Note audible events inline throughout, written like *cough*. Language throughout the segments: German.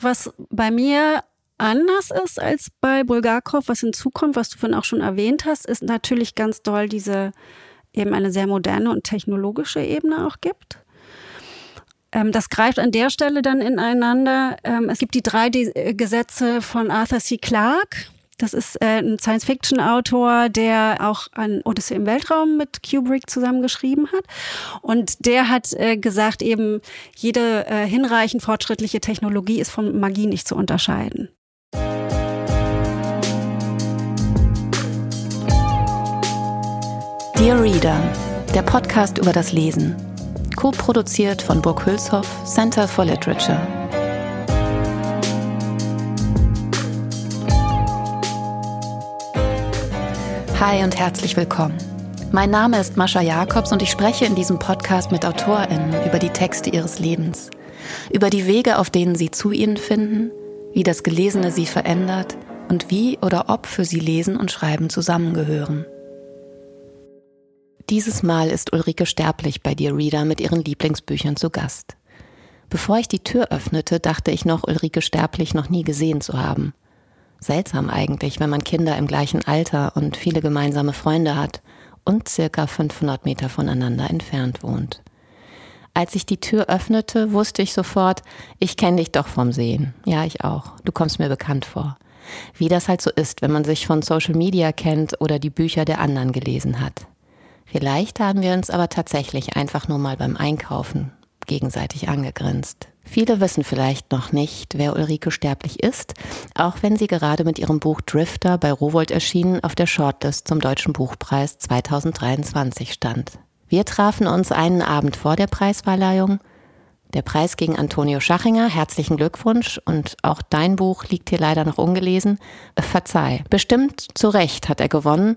Was bei mir anders ist als bei Bulgakov, was hinzukommt, was du vorhin auch schon erwähnt hast, ist natürlich ganz doll diese eben eine sehr moderne und technologische Ebene auch gibt. Ähm, das greift an der Stelle dann ineinander. Ähm, es gibt die drei Gesetze von Arthur C. Clarke. Das ist äh, ein Science-Fiction-Autor, der auch an Odyssey im Weltraum mit Kubrick zusammengeschrieben hat. Und der hat äh, gesagt, eben jede äh, hinreichend fortschrittliche Technologie ist von Magie nicht zu unterscheiden. Dear Reader, der Podcast über das Lesen. Co-produziert von Burg Hülshoff, Center for Literature. Hi und herzlich willkommen. Mein Name ist Mascha Jakobs und ich spreche in diesem Podcast mit AutorInnen über die Texte ihres Lebens, über die Wege, auf denen sie zu ihnen finden, wie das Gelesene sie verändert und wie oder ob für sie Lesen und Schreiben zusammengehören. Dieses Mal ist Ulrike Sterblich bei dir Reader mit ihren Lieblingsbüchern zu Gast. Bevor ich die Tür öffnete, dachte ich noch, Ulrike Sterblich noch nie gesehen zu haben. Seltsam eigentlich, wenn man Kinder im gleichen Alter und viele gemeinsame Freunde hat und circa 500 Meter voneinander entfernt wohnt. Als ich die Tür öffnete, wusste ich sofort, ich kenne dich doch vom Sehen. Ja, ich auch. Du kommst mir bekannt vor. Wie das halt so ist, wenn man sich von Social Media kennt oder die Bücher der anderen gelesen hat. Vielleicht haben wir uns aber tatsächlich einfach nur mal beim Einkaufen gegenseitig angegrinst. Viele wissen vielleicht noch nicht, wer Ulrike Sterblich ist, auch wenn sie gerade mit ihrem Buch Drifter bei Rowold erschienen auf der Shortlist zum Deutschen Buchpreis 2023 stand. Wir trafen uns einen Abend vor der Preisverleihung der Preis gegen Antonio Schachinger. Herzlichen Glückwunsch. Und auch dein Buch liegt hier leider noch ungelesen. Verzeih. Bestimmt zu Recht hat er gewonnen.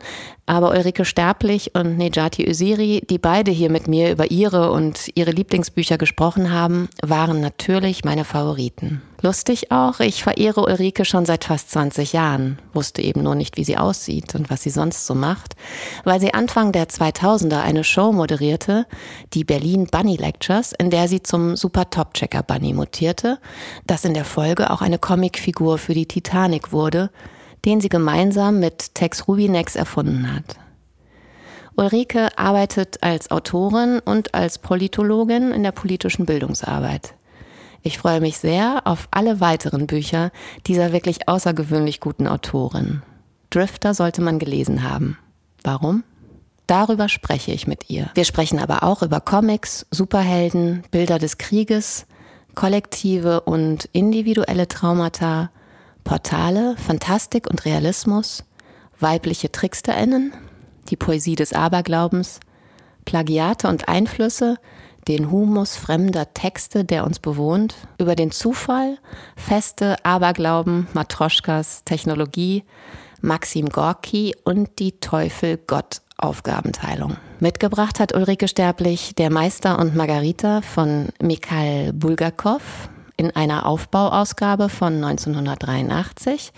Aber Ulrike Sterblich und Nejati Usiri, die beide hier mit mir über ihre und ihre Lieblingsbücher gesprochen haben, waren natürlich meine Favoriten. Lustig auch, ich verehre Ulrike schon seit fast 20 Jahren, wusste eben nur nicht, wie sie aussieht und was sie sonst so macht, weil sie Anfang der 2000er eine Show moderierte, die Berlin Bunny Lectures, in der sie zum Super Top Checker Bunny mutierte, das in der Folge auch eine Comicfigur für die Titanic wurde, den sie gemeinsam mit Tex Rubinex erfunden hat. Ulrike arbeitet als Autorin und als Politologin in der politischen Bildungsarbeit. Ich freue mich sehr auf alle weiteren Bücher dieser wirklich außergewöhnlich guten Autorin. Drifter sollte man gelesen haben. Warum? Darüber spreche ich mit ihr. Wir sprechen aber auch über Comics, Superhelden, Bilder des Krieges, kollektive und individuelle Traumata, Portale, Fantastik und Realismus, weibliche Tricksterinnen, die Poesie des Aberglaubens, Plagiate und Einflüsse, den Humus fremder Texte, der uns bewohnt, über den Zufall, Feste, Aberglauben, Matroschkas, Technologie, Maxim Gorki und die Teufel-Gott-Aufgabenteilung. Mitgebracht hat Ulrike Sterblich Der Meister und Margarita von Mikhail Bulgakov, in einer Aufbauausgabe von 1983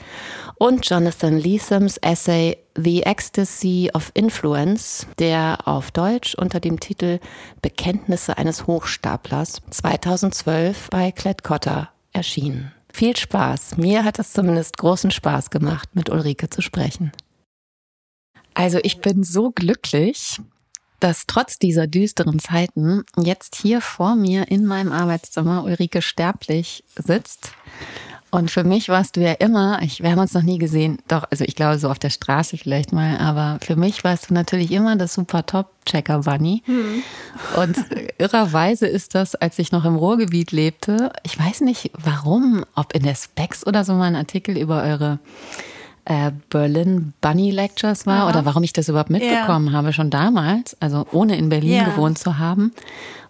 und Jonathan Leathams Essay The Ecstasy of Influence, der auf Deutsch unter dem Titel Bekenntnisse eines Hochstaplers 2012 bei Klett-Cotta erschien. Viel Spaß. Mir hat es zumindest großen Spaß gemacht, mit Ulrike zu sprechen. Also ich bin so glücklich, dass trotz dieser düsteren Zeiten jetzt hier vor mir in meinem Arbeitszimmer Ulrike Sterblich sitzt. Und für mich warst du ja immer, ich, wir haben uns noch nie gesehen, doch, also ich glaube so auf der Straße vielleicht mal, aber für mich warst du natürlich immer das super Top-Checker Bunny. Mhm. Und irrerweise ist das, als ich noch im Ruhrgebiet lebte, ich weiß nicht warum, ob in der Specs oder so mal ein Artikel über eure äh, Berlin Bunny Lectures war ja. oder warum ich das überhaupt mitbekommen ja. habe, schon damals, also ohne in Berlin ja. gewohnt zu haben.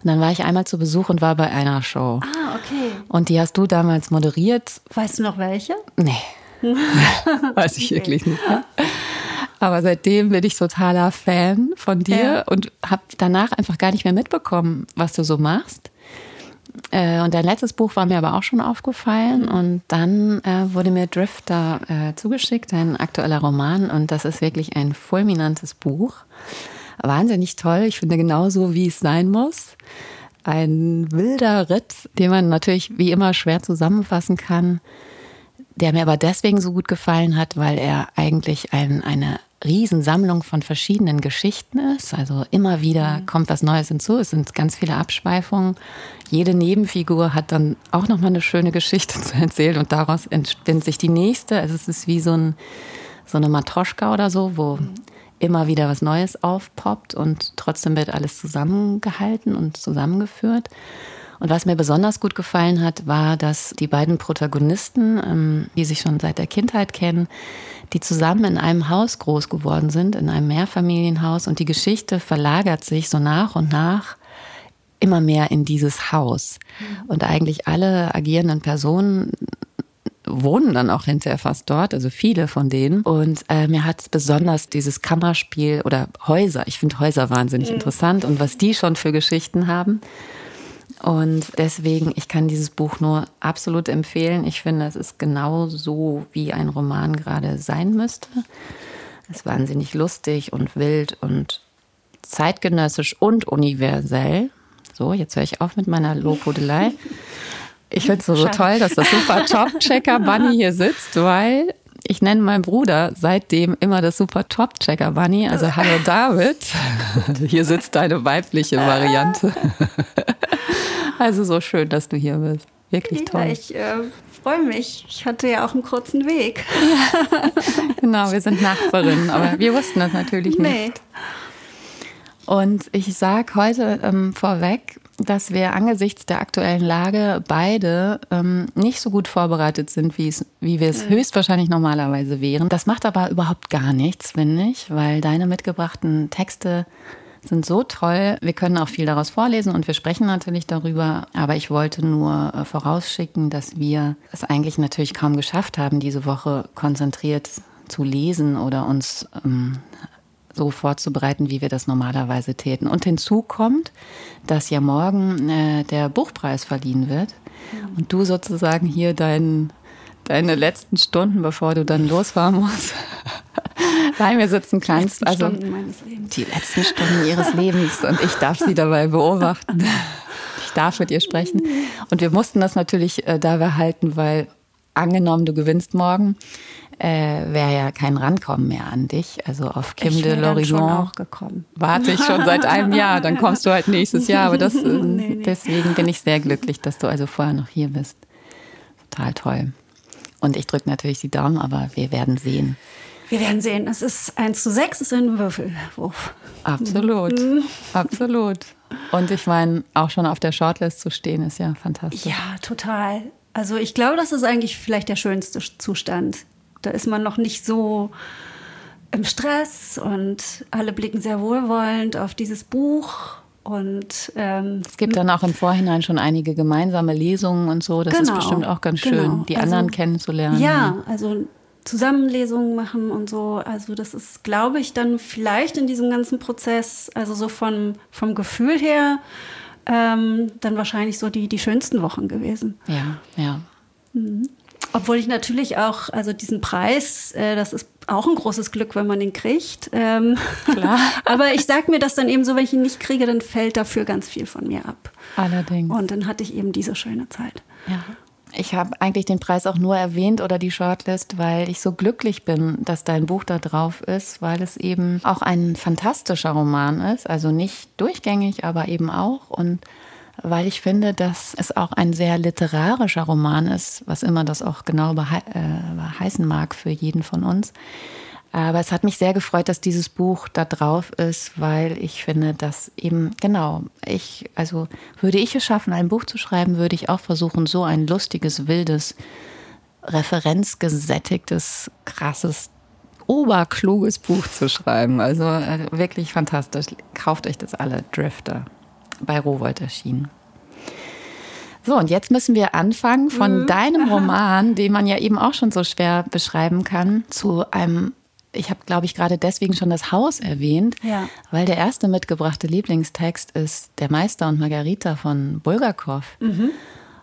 Und dann war ich einmal zu Besuch und war bei einer Show. Ah, okay. Und die hast du damals moderiert. Weißt du noch welche? Nee. *laughs* Weiß ich okay. wirklich nicht. Aber seitdem bin ich totaler Fan von dir und habe danach einfach gar nicht mehr mitbekommen, was du so machst. Äh, und dein letztes Buch war mir aber auch schon aufgefallen. Und dann äh, wurde mir Drifter äh, zugeschickt, ein aktueller Roman. Und das ist wirklich ein fulminantes Buch. Wahnsinnig toll. Ich finde genauso, wie es sein muss. ein wilder Ritt, den man natürlich wie immer schwer zusammenfassen kann, der mir aber deswegen so gut gefallen hat, weil er eigentlich ein, eine Riesensammlung von verschiedenen Geschichten ist. Also immer wieder mhm. kommt was Neues hinzu. Es sind ganz viele Abschweifungen. Jede Nebenfigur hat dann auch nochmal eine schöne Geschichte *laughs* zu erzählen und daraus entspinnt sich die nächste. Also es ist wie so, ein, so eine Matroschka oder so, wo mhm. immer wieder was Neues aufpoppt und trotzdem wird alles zusammengehalten und zusammengeführt. Und was mir besonders gut gefallen hat, war, dass die beiden Protagonisten, ähm, die sich schon seit der Kindheit kennen, die zusammen in einem Haus groß geworden sind, in einem Mehrfamilienhaus. Und die Geschichte verlagert sich so nach und nach immer mehr in dieses Haus. Und eigentlich alle agierenden Personen wohnen dann auch hinterher fast dort, also viele von denen. Und äh, mir hat besonders dieses Kammerspiel oder Häuser, ich finde Häuser wahnsinnig mhm. interessant und was die schon für Geschichten haben. Und deswegen, ich kann dieses Buch nur absolut empfehlen. Ich finde, es ist genau so, wie ein Roman gerade sein müsste. Es ist wahnsinnig lustig und wild und zeitgenössisch und universell. So, jetzt höre ich auf mit meiner Lobhudelei. Ich finde es so, so toll, dass das super *laughs* Top-Checker Bunny hier sitzt, weil ich nenne meinen Bruder seitdem immer das super Top-Checker Bunny. Also hallo David. Hier sitzt deine weibliche Variante. *laughs* Also so schön, dass du hier bist. Wirklich ja, toll. Ich äh, freue mich. Ich hatte ja auch einen kurzen Weg. Ja. *laughs* genau, wir sind Nachbarinnen, aber wir wussten das natürlich nee. nicht. Und ich sage heute ähm, vorweg, dass wir angesichts der aktuellen Lage beide ähm, nicht so gut vorbereitet sind, wie, wir es mhm. höchstwahrscheinlich normalerweise wären. Das macht aber überhaupt gar nichts, finde ich, weil deine mitgebrachten Texte sind so toll. Wir können auch viel daraus vorlesen und wir sprechen natürlich darüber. Aber ich wollte nur äh, vorausschicken, dass wir es eigentlich natürlich kaum geschafft haben, diese Woche konzentriert zu lesen oder uns ähm, so vorzubereiten, wie wir das normalerweise täten. Und hinzu kommt, dass ja morgen äh, der Buchpreis verliehen wird mhm. und du sozusagen hier dein, deine letzten Stunden, bevor du dann losfahren musst, *laughs* bei mir sitzen kannst. Die also die letzten Stunden ihres Lebens und ich darf sie dabei beobachten. *laughs* Ich darf mit ihr sprechen. Und wir mussten das natürlich äh, dabei halten, weil angenommen, du gewinnst morgen, äh, wäre ja kein Rankommen mehr an dich. Also auf Kim de Lorillon warte ich schon seit einem Jahr. Dann kommst du halt nächstes Jahr. Aber das, *laughs* äh, nee, nee. deswegen bin ich sehr glücklich, dass du also vorher noch hier bist. Total toll. Und ich drücke natürlich die Daumen, aber wir werden sehen. Wir werden sehen. Es ist 1 zu 6, es ist ein Würfelwurf. Absolut, mhm. absolut. Und ich meine, auch schon auf der Shortlist zu stehen, ist ja fantastisch. Ja, total. Also ich glaube, das ist eigentlich vielleicht der schönste Zustand. Da ist man noch nicht so im Stress und alle blicken sehr wohlwollend auf dieses Buch. Und ähm, es gibt dann auch im Vorhinein schon einige gemeinsame Lesungen und so. Das genau, ist bestimmt auch ganz schön, genau. die anderen also, kennenzulernen. Ja, also Zusammenlesungen machen und so. Also das ist, glaube ich, dann vielleicht in diesem ganzen Prozess, also so von, vom Gefühl her, ähm, dann wahrscheinlich so die, die schönsten Wochen gewesen. Ja, ja. Mhm. Obwohl ich natürlich auch, also diesen Preis, äh, das ist auch ein großes Glück, wenn man den kriegt. Ähm, Klar. *laughs* aber ich sage mir das dann eben so, wenn ich ihn nicht kriege, dann fällt dafür ganz viel von mir ab. Allerdings. Und dann hatte ich eben diese schöne Zeit. Ja. Ich habe eigentlich den Preis auch nur erwähnt oder die Shortlist, weil ich so glücklich bin, dass dein Buch da drauf ist, weil es eben auch ein fantastischer Roman ist. Also nicht durchgängig, aber eben auch. Und weil ich finde, dass es auch ein sehr literarischer Roman ist, was immer das auch genau äh, heißen mag für jeden von uns. Aber es hat mich sehr gefreut, dass dieses Buch da drauf ist, weil ich finde, dass eben, genau, ich, also würde ich es schaffen, ein Buch zu schreiben, würde ich auch versuchen, so ein lustiges, wildes, referenzgesättigtes, krasses, oberkluges Buch zu schreiben. Also äh, wirklich fantastisch. Kauft euch das alle, Drifter, bei Rowold erschienen. So, und jetzt müssen wir anfangen von mhm. deinem *laughs* Roman, den man ja eben auch schon so schwer beschreiben kann, zu einem ich habe, glaube ich, gerade deswegen schon das Haus erwähnt, ja. weil der erste mitgebrachte Lieblingstext ist Der Meister und Margarita von Bulgakov. Mhm.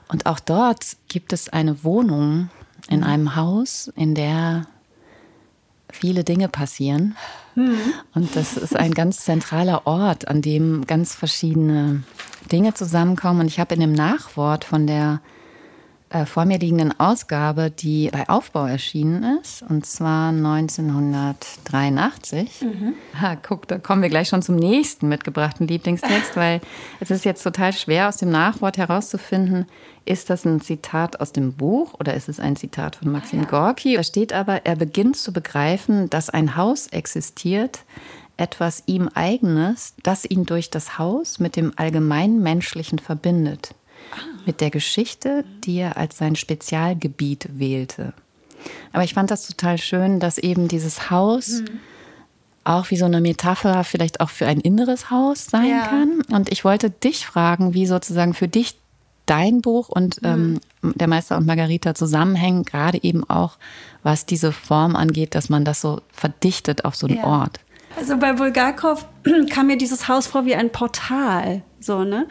Und auch dort gibt es eine Wohnung in mhm. einem Haus, in der viele Dinge passieren. Mhm. Und das ist ein ganz zentraler Ort, an dem ganz verschiedene Dinge zusammenkommen. Und ich habe in dem Nachwort von der äh, vor mir liegenden Ausgabe, die bei Aufbau erschienen ist, und zwar 1983. Mhm. Ha, guck, da kommen wir gleich schon zum nächsten mitgebrachten Lieblingstext, weil es ist jetzt total schwer aus dem Nachwort herauszufinden, ist das ein Zitat aus dem Buch oder ist es ein Zitat von Maxim ah, ja. Gorki? Da steht aber, er beginnt zu begreifen, dass ein Haus existiert, etwas ihm eigenes, das ihn durch das Haus mit dem allgemeinen Menschlichen verbindet mit der Geschichte, die er als sein Spezialgebiet wählte. Aber ich fand das total schön, dass eben dieses Haus mhm. auch wie so eine Metapher vielleicht auch für ein inneres Haus sein ja. kann. Und ich wollte dich fragen, wie sozusagen für dich dein Buch und mhm. ähm, der Meister und Margarita zusammenhängen, gerade eben auch, was diese Form angeht, dass man das so verdichtet auf so einen ja. Ort. Also bei Bulgakov *clears throat* kam mir dieses Haus vor wie ein Portal, so, ne?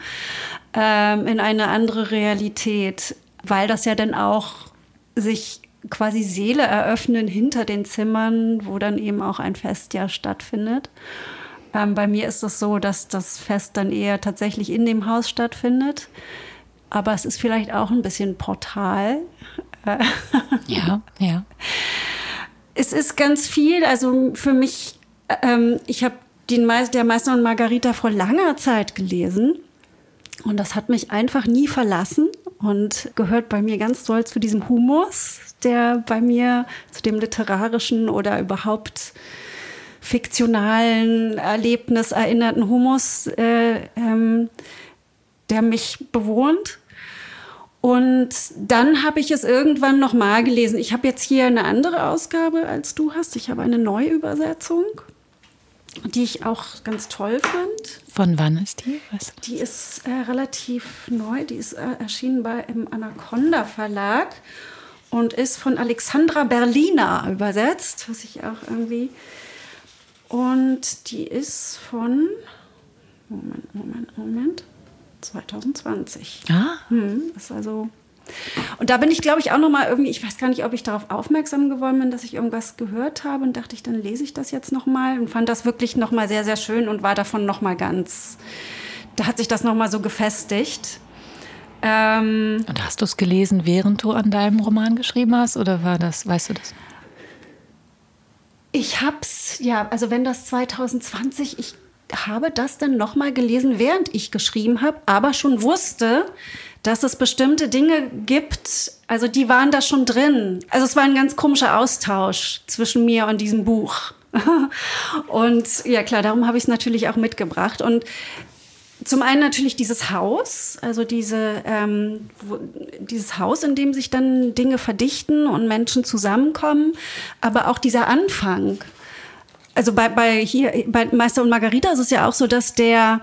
Ähm, in eine andere Realität, weil das ja dann auch sich quasi Seele eröffnen hinter den Zimmern, wo dann eben auch ein Fest ja stattfindet. Ähm, bei mir ist es so, dass das Fest dann eher tatsächlich in dem Haus stattfindet. Aber es ist vielleicht auch ein bisschen Portal. ja, ja. Es ist ganz viel, also für mich, ähm, ich habe den Me der Meister und Margarita vor langer Zeit gelesen und das hat mich einfach nie verlassen und gehört bei mir ganz doll zu diesem Humus, der bei mir zu dem literarischen oder überhaupt fiktionalen Erlebnis erinnerten Humus, äh, ähm, der mich bewohnt. Und dann habe ich es irgendwann noch mal gelesen. Ich habe jetzt hier eine andere Ausgabe als du hast. Ich habe eine Neuübersetzung die ich auch ganz toll fand. Von wann ist die? Was? Die ist äh, relativ neu. Die ist äh, erschienen bei, im Anaconda Verlag und ist von Alexandra Berliner übersetzt, was ich auch irgendwie. Und die ist von. Moment, Moment, Moment. 2020. Ah. Hm, ist also und da bin ich, glaube ich, auch noch mal irgendwie, ich weiß gar nicht, ob ich darauf aufmerksam geworden bin, dass ich irgendwas gehört habe und dachte ich, dann lese ich das jetzt noch mal und fand das wirklich noch mal sehr, sehr schön und war davon noch mal ganz, da hat sich das noch mal so gefestigt. Ähm, und hast du es gelesen, während du an deinem Roman geschrieben hast oder war das, weißt du das? Ich hab's, ja, also wenn das 2020, ich habe das dann noch mal gelesen, während ich geschrieben habe, aber schon wusste, dass es bestimmte Dinge gibt, also die waren da schon drin. Also es war ein ganz komischer Austausch zwischen mir und diesem Buch. *laughs* und ja klar, darum habe ich es natürlich auch mitgebracht. Und zum einen natürlich dieses Haus, also diese, ähm, wo, dieses Haus, in dem sich dann Dinge verdichten und Menschen zusammenkommen, aber auch dieser Anfang. Also bei, bei hier bei Meister und Margarita ist es ja auch so, dass der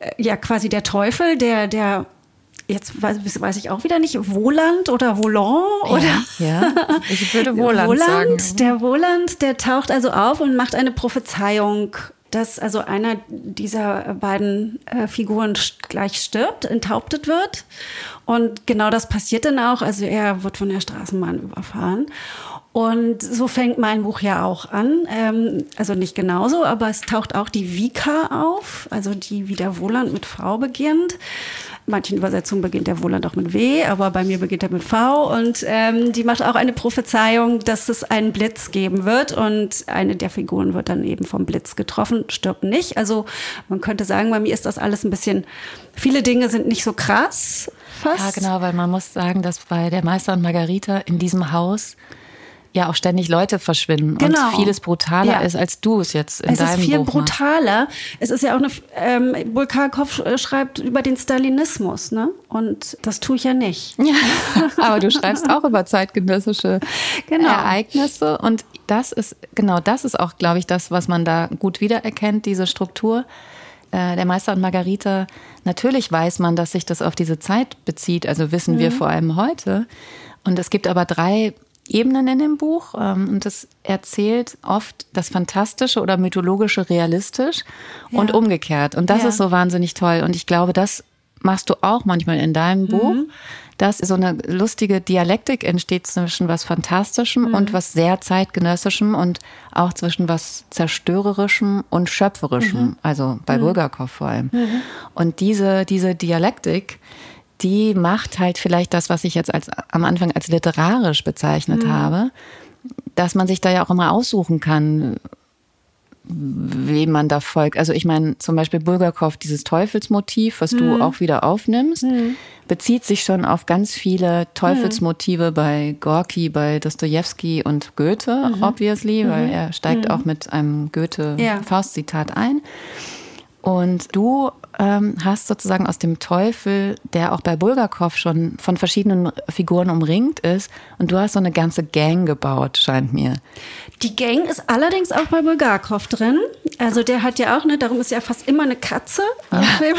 äh, ja quasi der Teufel, der der jetzt weiß, weiß, ich auch wieder nicht, Wohland oder Volant oder? Ja, ja. ich würde *laughs* Wohland, Wohland sagen. Der Wohland, der taucht also auf und macht eine Prophezeiung, dass also einer dieser beiden äh, Figuren gleich stirbt, enthauptet wird. Und genau das passiert dann auch. Also er wird von der Straßenbahn überfahren. Und so fängt mein Buch ja auch an. Ähm, also nicht genauso, aber es taucht auch die Vika auf, also die wie der Wohland mit V beginnt manchen Übersetzungen beginnt der Wohland auch mit W, aber bei mir beginnt er mit V. Und ähm, die macht auch eine Prophezeiung, dass es einen Blitz geben wird. Und eine der Figuren wird dann eben vom Blitz getroffen, stirbt nicht. Also man könnte sagen, bei mir ist das alles ein bisschen, viele Dinge sind nicht so krass. Fast. Ja, genau, weil man muss sagen, dass bei der Meister und Margarita in diesem Haus ja auch ständig Leute verschwinden genau. und vieles brutaler ja. ist, als du es jetzt in es deinem Buch Es ist viel Buch brutaler. Es ist ja auch eine, ähm, Bulgakov schreibt über den Stalinismus, ne? Und das tue ich ja nicht. *laughs* Ja, aber du schreibst auch über zeitgenössische *laughs* genau. Ereignisse und das ist, genau das ist auch, glaube ich, das, was man da gut wiedererkennt, diese Struktur äh, der Meister und Margarita, natürlich weiß man, dass sich das auf diese Zeit bezieht, also wissen mhm. wir vor allem heute. Und es gibt aber drei Ebenen in dem Buch ähm, und das erzählt oft das Fantastische oder Mythologische realistisch ja. und umgekehrt. Und das ja. ist so wahnsinnig toll. Und ich glaube, das machst du auch manchmal in deinem mhm. Buch, dass so eine lustige Dialektik entsteht zwischen was Fantastischem mhm. und was sehr zeitgenössischem und auch zwischen was Zerstörerischem und Schöpferischem, mhm. also bei mhm. Bulgakov vor allem. Mhm. Und diese, diese Dialektik, die macht halt vielleicht das, was ich jetzt als, am Anfang als literarisch bezeichnet mhm. habe, dass man sich da ja auch immer aussuchen kann, wem man da folgt. Also ich meine, zum Beispiel Bulgakov, dieses Teufelsmotiv, was mhm. du auch wieder aufnimmst, mhm. bezieht sich schon auf ganz viele Teufelsmotive mhm. bei Gorki, bei Dostoevsky und Goethe, mhm. obviously, weil mhm. er steigt mhm. auch mit einem Goethe-Faust-Zitat ein. Und du ähm, hast sozusagen aus dem Teufel, der auch bei Bulgakov schon von verschiedenen Figuren umringt ist, und du hast so eine ganze Gang gebaut, scheint mir. Die Gang ist allerdings auch bei Bulgakov drin. Also der hat ja auch, ne, darum ist ja fast immer eine Katze ja. auf, dem,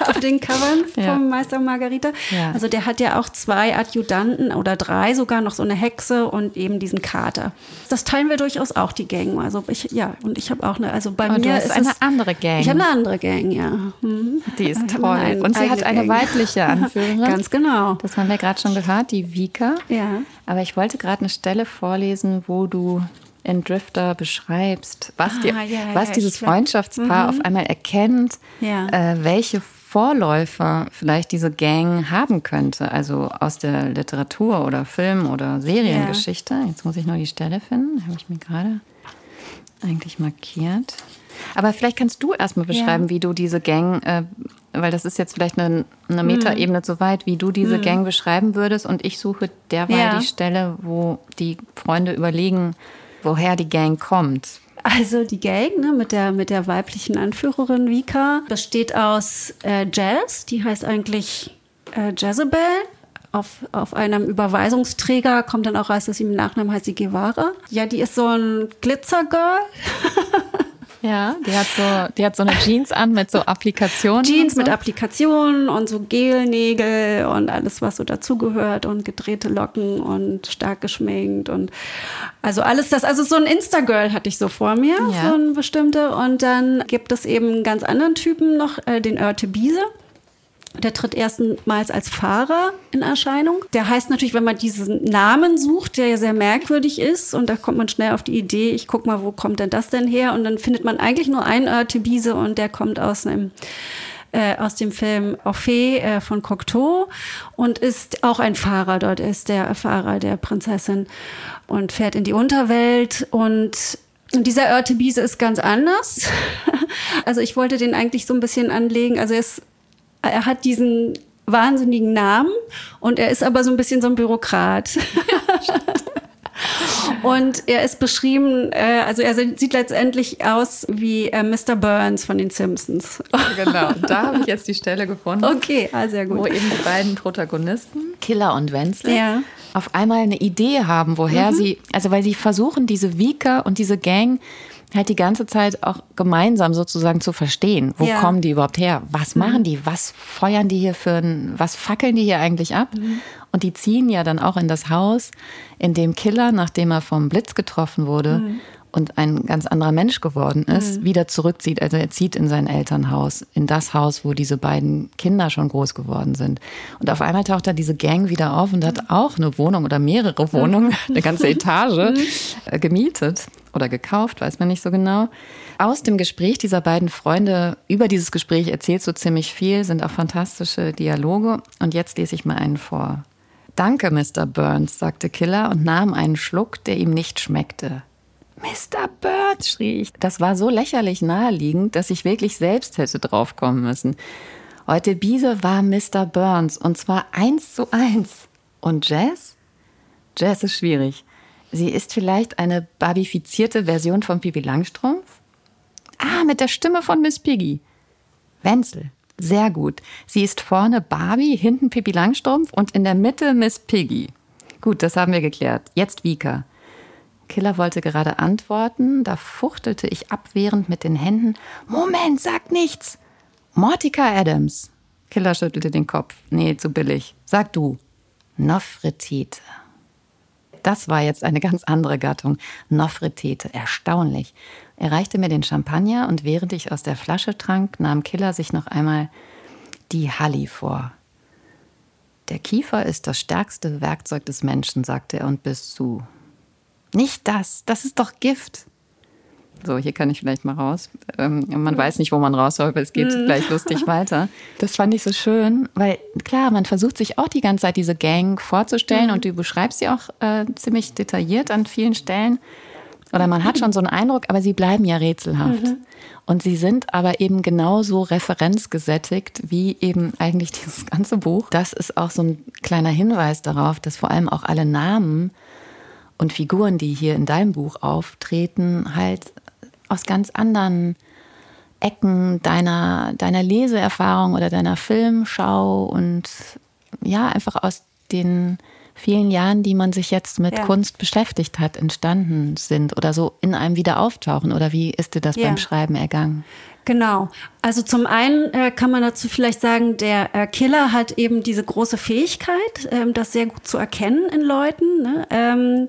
*laughs* auf, den Covern vom ja. Meister Margarita. Ja. Also der hat ja auch zwei Adjutanten oder drei sogar, noch so eine Hexe und eben diesen Kater. Das teilen wir durchaus auch, die Gang. Also ich, ja, und ich habe auch eine, also bei und mir ist eine es, andere Gang. Ich habe eine andere Gang, ja. Mhm. Die ist toll. Und sie hat eine Gang. weibliche *laughs* Anführerin. Ganz genau. Das haben wir gerade schon gehört, die Vika. Ja. Aber ich wollte gerade eine Stelle vorlesen, wo du in Drifter beschreibst, was, ah, die, ja, was ja, dieses Freundschaftspaar mhm. auf einmal erkennt, ja. äh, welche Vorläufer vielleicht diese Gang haben könnte, also aus der Literatur oder Film- oder Seriengeschichte. Jetzt muss ich nur die Stelle finden, habe ich mir gerade eigentlich markiert. Aber vielleicht kannst du erstmal beschreiben, wie du diese Gang, äh, weil das ist jetzt vielleicht eine, eine Metaebene mhm. zu weit, wie du diese mhm. Gang beschreiben würdest. Und ich suche derweil die Stelle, wo die Freunde überlegen, woher die Gang kommt. Also die Gang ne, mit, der, mit der weiblichen Anführerin Vika besteht aus äh, Jazz, die heißt eigentlich äh, Jezebel. Auf, auf einem Überweisungsträger kommt dann auch raus, dass sie im Nachnamen heißt sie Guevara. Ja, die ist so ein Glitzergirl. *laughs* Ja, die hat so, die hat so eine Jeans an mit so Applikationen. Jeans so. mit Applikationen und so Gelnägel und alles, was so dazugehört und gedrehte Locken und stark geschminkt und also alles das. Also so ein Insta-Girl hatte ich so vor mir, ja. so ein bestimmte. Und dann gibt es eben einen ganz anderen Typen noch, äh, den Örte Biese. Der tritt erstmals als Fahrer in Erscheinung. Der heißt natürlich, wenn man diesen Namen sucht, der ja sehr merkwürdig ist, und da kommt man schnell auf die Idee, ich guck mal, wo kommt denn das denn her? Und dann findet man eigentlich nur einen Örtebiese und der kommt aus einem äh, aus dem Film Orphée äh, von Cocteau und ist auch ein Fahrer. Dort ist der Fahrer der Prinzessin und fährt in die Unterwelt und und dieser Örtebiese ist ganz anders. *laughs* Also ich wollte den eigentlich so ein bisschen anlegen. Also er ist er hat diesen wahnsinnigen Namen und er ist aber so ein bisschen so ein Bürokrat. *laughs* und er ist beschrieben, äh, also er sieht letztendlich aus wie äh, Mr. Burns von den Simpsons. genau, *laughs* da habe ich jetzt die Stelle gefunden. Okay, ah, sehr gut. Wo eben die beiden Protagonisten, Killer und Wenzel, ja. auf einmal eine Idee haben, woher mhm. sie, also weil sie versuchen, diese Vika und diese Gang halt die ganze Zeit auch gemeinsam sozusagen zu verstehen. Wo ja. kommen die überhaupt her? Was mhm. machen die? Was feuern die hier für ein, was fackeln die hier eigentlich ab? Mhm. Und die ziehen ja dann auch in das Haus, in dem Killer, nachdem er vom Blitz getroffen wurde, mhm und ein ganz anderer Mensch geworden ist, mhm. wieder zurückzieht. Also er zieht in sein Elternhaus, in das Haus, wo diese beiden Kinder schon groß geworden sind. Und auf einmal taucht da diese Gang wieder auf und hat auch eine Wohnung oder mehrere Wohnungen, *laughs* eine ganze Etage mhm. äh, gemietet oder gekauft, weiß man nicht so genau. Aus dem Gespräch dieser beiden Freunde, über dieses Gespräch erzählt so ziemlich viel, sind auch fantastische Dialoge. Und jetzt lese ich mal einen vor. Danke, Mr. Burns, sagte Killer und nahm einen Schluck, der ihm nicht schmeckte. Mr. Bird, schrie ich. Das war so lächerlich naheliegend, dass ich wirklich selbst hätte draufkommen müssen. Heute Biese war Mr. Burns und zwar eins zu eins. Und Jazz? Jazz ist schwierig. Sie ist vielleicht eine barbifizierte Version von Pippi Langstrumpf? Ah, mit der Stimme von Miss Piggy. Wenzel. Sehr gut. Sie ist vorne Barbie, hinten Pippi Langstrumpf und in der Mitte Miss Piggy. Gut, das haben wir geklärt. Jetzt Vika. Killer wollte gerade antworten, da fuchtelte ich abwehrend mit den Händen. Moment, sag nichts! Mortica Adams. Killer schüttelte den Kopf. Nee, zu billig. Sag du. Nofretete. Das war jetzt eine ganz andere Gattung. Nofretete. Erstaunlich. Er reichte mir den Champagner und während ich aus der Flasche trank, nahm Killer sich noch einmal die Halli vor. Der Kiefer ist das stärkste Werkzeug des Menschen, sagte er und bis zu. Nicht das, das ist doch Gift. So, hier kann ich vielleicht mal raus. Ähm, man weiß nicht, wo man raus soll, aber es geht mhm. gleich lustig *laughs* weiter. Das fand ich so schön, weil klar, man versucht sich auch die ganze Zeit diese Gang vorzustellen mhm. und du beschreibst sie auch äh, ziemlich detailliert an vielen Stellen. Oder man hat schon so einen Eindruck, aber sie bleiben ja rätselhaft. Mhm. Und sie sind aber eben genauso referenzgesättigt wie eben eigentlich dieses ganze Buch. Das ist auch so ein kleiner Hinweis darauf, dass vor allem auch alle Namen und Figuren, die hier in deinem Buch auftreten, halt aus ganz anderen Ecken deiner, deiner Leseerfahrung oder deiner Filmschau und ja, einfach aus den vielen Jahren, die man sich jetzt mit ja. Kunst beschäftigt hat, entstanden sind oder so in einem wieder auftauchen? Oder wie ist dir das ja. beim Schreiben ergangen? Genau. Also zum einen äh, kann man dazu vielleicht sagen, der äh, Killer hat eben diese große Fähigkeit, ähm, das sehr gut zu erkennen in Leuten. Ne? Ähm,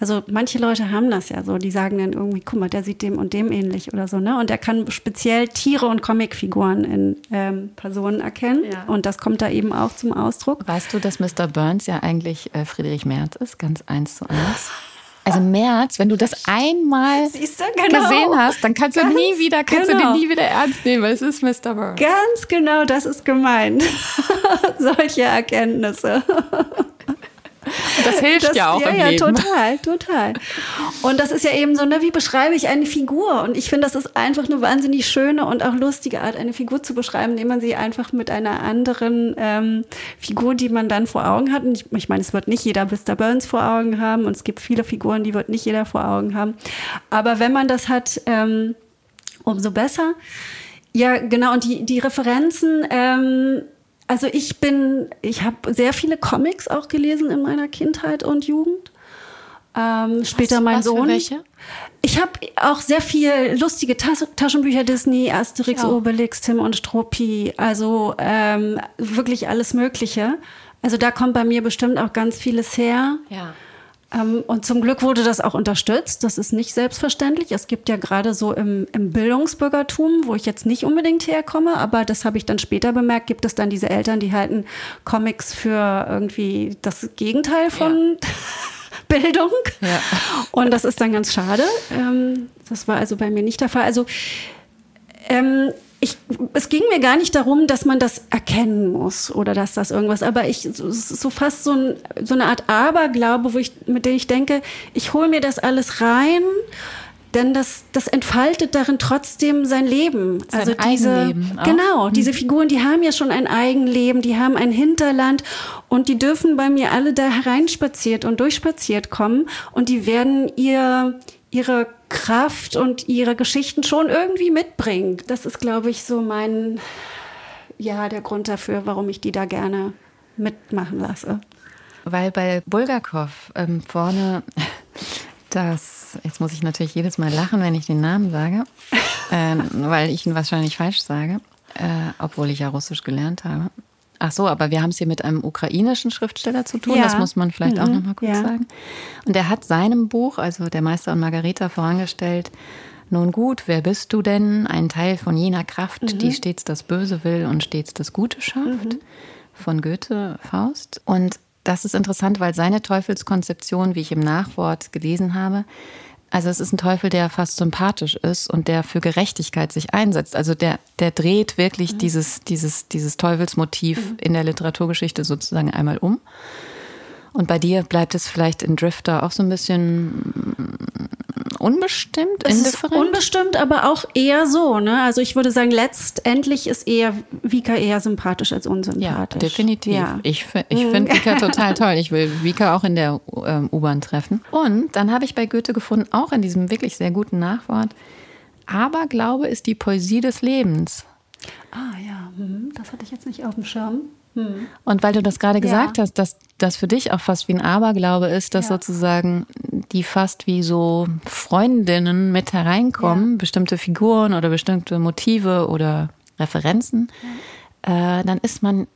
also manche Leute haben das ja so, die sagen dann irgendwie, guck mal, der sieht dem und dem ähnlich oder so, ne? Und er kann speziell Tiere und Comicfiguren in ähm, Personen erkennen. Ja. Und das kommt da eben auch zum Ausdruck. Weißt du, dass Mr. Burns ja eigentlich äh, Friedrich Merz ist, ganz eins zu eins? *laughs* Also Merz, wenn du das einmal genau. gesehen hast, dann kannst Ganz du nie wieder, kannst genau. du den nie wieder ernst nehmen, weil es ist Mr. Burns. Ganz genau, das ist gemeint. *laughs* Solche Erkenntnisse. *laughs* *laughs* Das hilft das, ja auch ja, im ja, Leben. total, total. Und das ist ja eben so, ne, wie beschreibe ich eine Figur? Und ich finde, das ist einfach eine wahnsinnig schöne und auch lustige Art, eine Figur zu beschreiben, indem man sie einfach mit einer anderen ähm, Figur, die man dann vor Augen hat. Und ich, ich meine, es wird nicht jeder Mr. Burns vor Augen haben und es gibt viele Figuren, die wird nicht jeder vor Augen haben. Aber wenn man das hat, ähm, umso besser. Ja, genau. Und die, die Referenzen, ähm, also ich bin, ich habe sehr viele Comics auch gelesen in meiner Kindheit und Jugend. Ähm, später was, mein was Sohn. welche? Ich habe auch sehr viel lustige Tas Taschenbücher Disney, Asterix, Obelix, Tim und Struppi, also ähm, wirklich alles Mögliche. Also da kommt bei mir bestimmt auch ganz vieles her. Ja. Ähm, und zum Glück wurde das auch unterstützt. Das ist nicht selbstverständlich. Es gibt ja gerade so im, im, Bildungsbürgertum, wo ich jetzt nicht unbedingt herkomme, aber das habe ich dann später bemerkt, gibt es dann diese Eltern, die halten Comics für irgendwie das Gegenteil von ja. *laughs* Bildung. Ja. Und das ist dann ganz schade. Ähm, das war also bei mir nicht der Fall. Also ähm, ich, es ging mir gar nicht darum, dass man das erkennen muss oder dass das irgendwas, aber ich so, so fast so, ein, so eine Art Aberglaube, wo ich, mit der ich denke, ich hole mir das alles rein, denn das, das entfaltet darin trotzdem sein Leben. Sein also diese, genau, mhm. diese Figuren, die haben ja schon ein Eigenleben, die haben ein Hinterland und die dürfen bei mir alle da hereinspaziert und durchspaziert kommen und die werden ihr ihre Kraft und ihre Geschichten schon irgendwie mitbringen. Das ist, glaube ich, so mein, ja, der Grund dafür, warum ich die da gerne mitmachen lasse. Weil bei Bulgakov ähm, vorne das, jetzt muss ich natürlich jedes Mal lachen, wenn ich den Namen sage, äh, weil ich ihn wahrscheinlich falsch sage, äh, obwohl ich ja Russisch gelernt habe. Ach so, aber wir haben es hier mit einem ukrainischen Schriftsteller zu tun, ja. das muss man vielleicht mhm. auch noch mal kurz ja. sagen. Und er hat seinem Buch, also Der Meister und Margareta, vorangestellt, nun gut, wer bist du denn? Ein Teil von jener Kraft, mhm. die stets das Böse will und stets das Gute schafft. Mhm. Von Goethe, Faust. Und das ist interessant, weil seine Teufelskonzeption, wie ich im Nachwort gelesen habe, also es ist ein Teufel, der fast sympathisch ist und der für Gerechtigkeit sich einsetzt. Also der, der dreht wirklich mhm. dieses, dieses, dieses Teufelsmotiv mhm. in der Literaturgeschichte sozusagen einmal um. Und bei dir bleibt es vielleicht in Drifter auch so ein bisschen unbestimmt, es indifferent? Ist unbestimmt, aber auch eher so. Ne? Also ich würde sagen, letztendlich ist eher Vika eher sympathisch als unsympathisch. Ja, definitiv. Ja. Ich, ich mhm. finde Vika *laughs* total toll. Ich will Vika auch in der ähm, U-Bahn treffen. Und dann habe ich bei Goethe gefunden, auch in diesem wirklich sehr guten Nachwort, aber Glaube ist die Poesie des Lebens. Ah ja, hm, das hatte ich jetzt nicht auf dem Schirm. Hm. Und weil du das gerade gesagt ja. hast, dass das für dich auch fast wie ein Aberglaube ist, dass ja. sozusagen die fast wie so Freundinnen mit hereinkommen, ja. bestimmte Figuren oder bestimmte Motive oder Referenzen, äh, dann ist man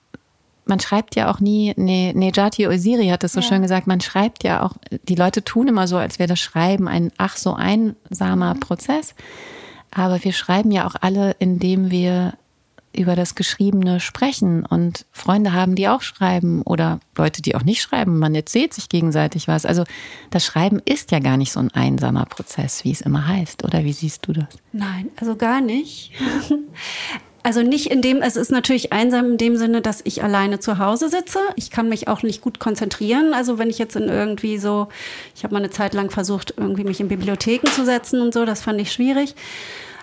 man schreibt ja auch nie, ne, Nejati Osiri hat das so schön gesagt, man schreibt ja auch, die Leute tun immer so, als wäre das Schreiben ein ach so einsamer mhm. Prozess. Aber wir schreiben ja auch alle, indem wir über das Geschriebene sprechen und Freunde haben, die auch schreiben oder Leute, die auch nicht schreiben. Man erzählt sich gegenseitig was. Also das Schreiben ist ja gar nicht so ein einsamer Prozess, wie es immer heißt. Oder wie siehst du das? Nein, also gar nicht. *laughs* Also nicht in dem, es ist natürlich einsam in dem Sinne, dass ich alleine zu Hause sitze. Ich kann mich auch nicht gut konzentrieren. Also wenn ich jetzt in irgendwie so, ich habe mal eine Zeit lang versucht, irgendwie mich in Bibliotheken zu setzen und so, das fand ich schwierig.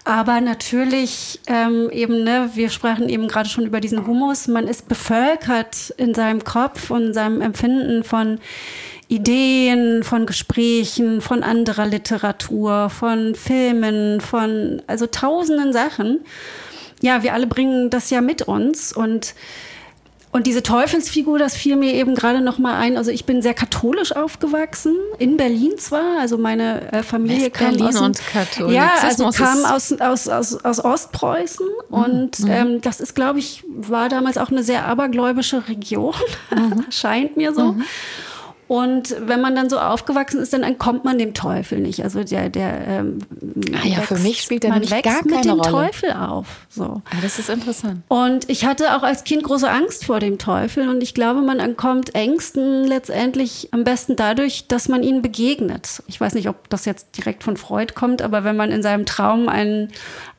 Aber natürlich ähm, eben, ne, wir sprachen eben gerade schon über diesen Humus. Man ist bevölkert in seinem Kopf und seinem Empfinden von Ideen, von Gesprächen, von anderer Literatur, von Filmen, von also tausenden Sachen. Ja, wir alle bringen das ja mit uns und und diese Teufelsfigur, das fiel mir eben gerade noch mal ein. Also ich bin sehr katholisch aufgewachsen, in Berlin zwar. Also meine äh, Familie kam Berlin aus und Katholizismus ja, also kam aus, aus, aus, aus Ostpreußen mhm. und mhm. ähm, das ist, glaube ich, war damals auch eine sehr abergläubische Region, *laughs* mhm. scheint mir so. Mhm. Und wenn man dann so aufgewachsen ist, dann entkommt man dem Teufel nicht. Also der, der ähm, ah ja, wächst, für mich spielt der man nämlich wächst gar keine mit dem Rolle. Teufel auf. So. Ah, das ist interessant. Und ich hatte auch als Kind große Angst vor dem Teufel. Und ich glaube, man entkommt Ängsten letztendlich am besten dadurch, dass man ihnen begegnet. Ich weiß nicht, ob das jetzt direkt von Freud kommt, aber wenn man in seinem Traum einen,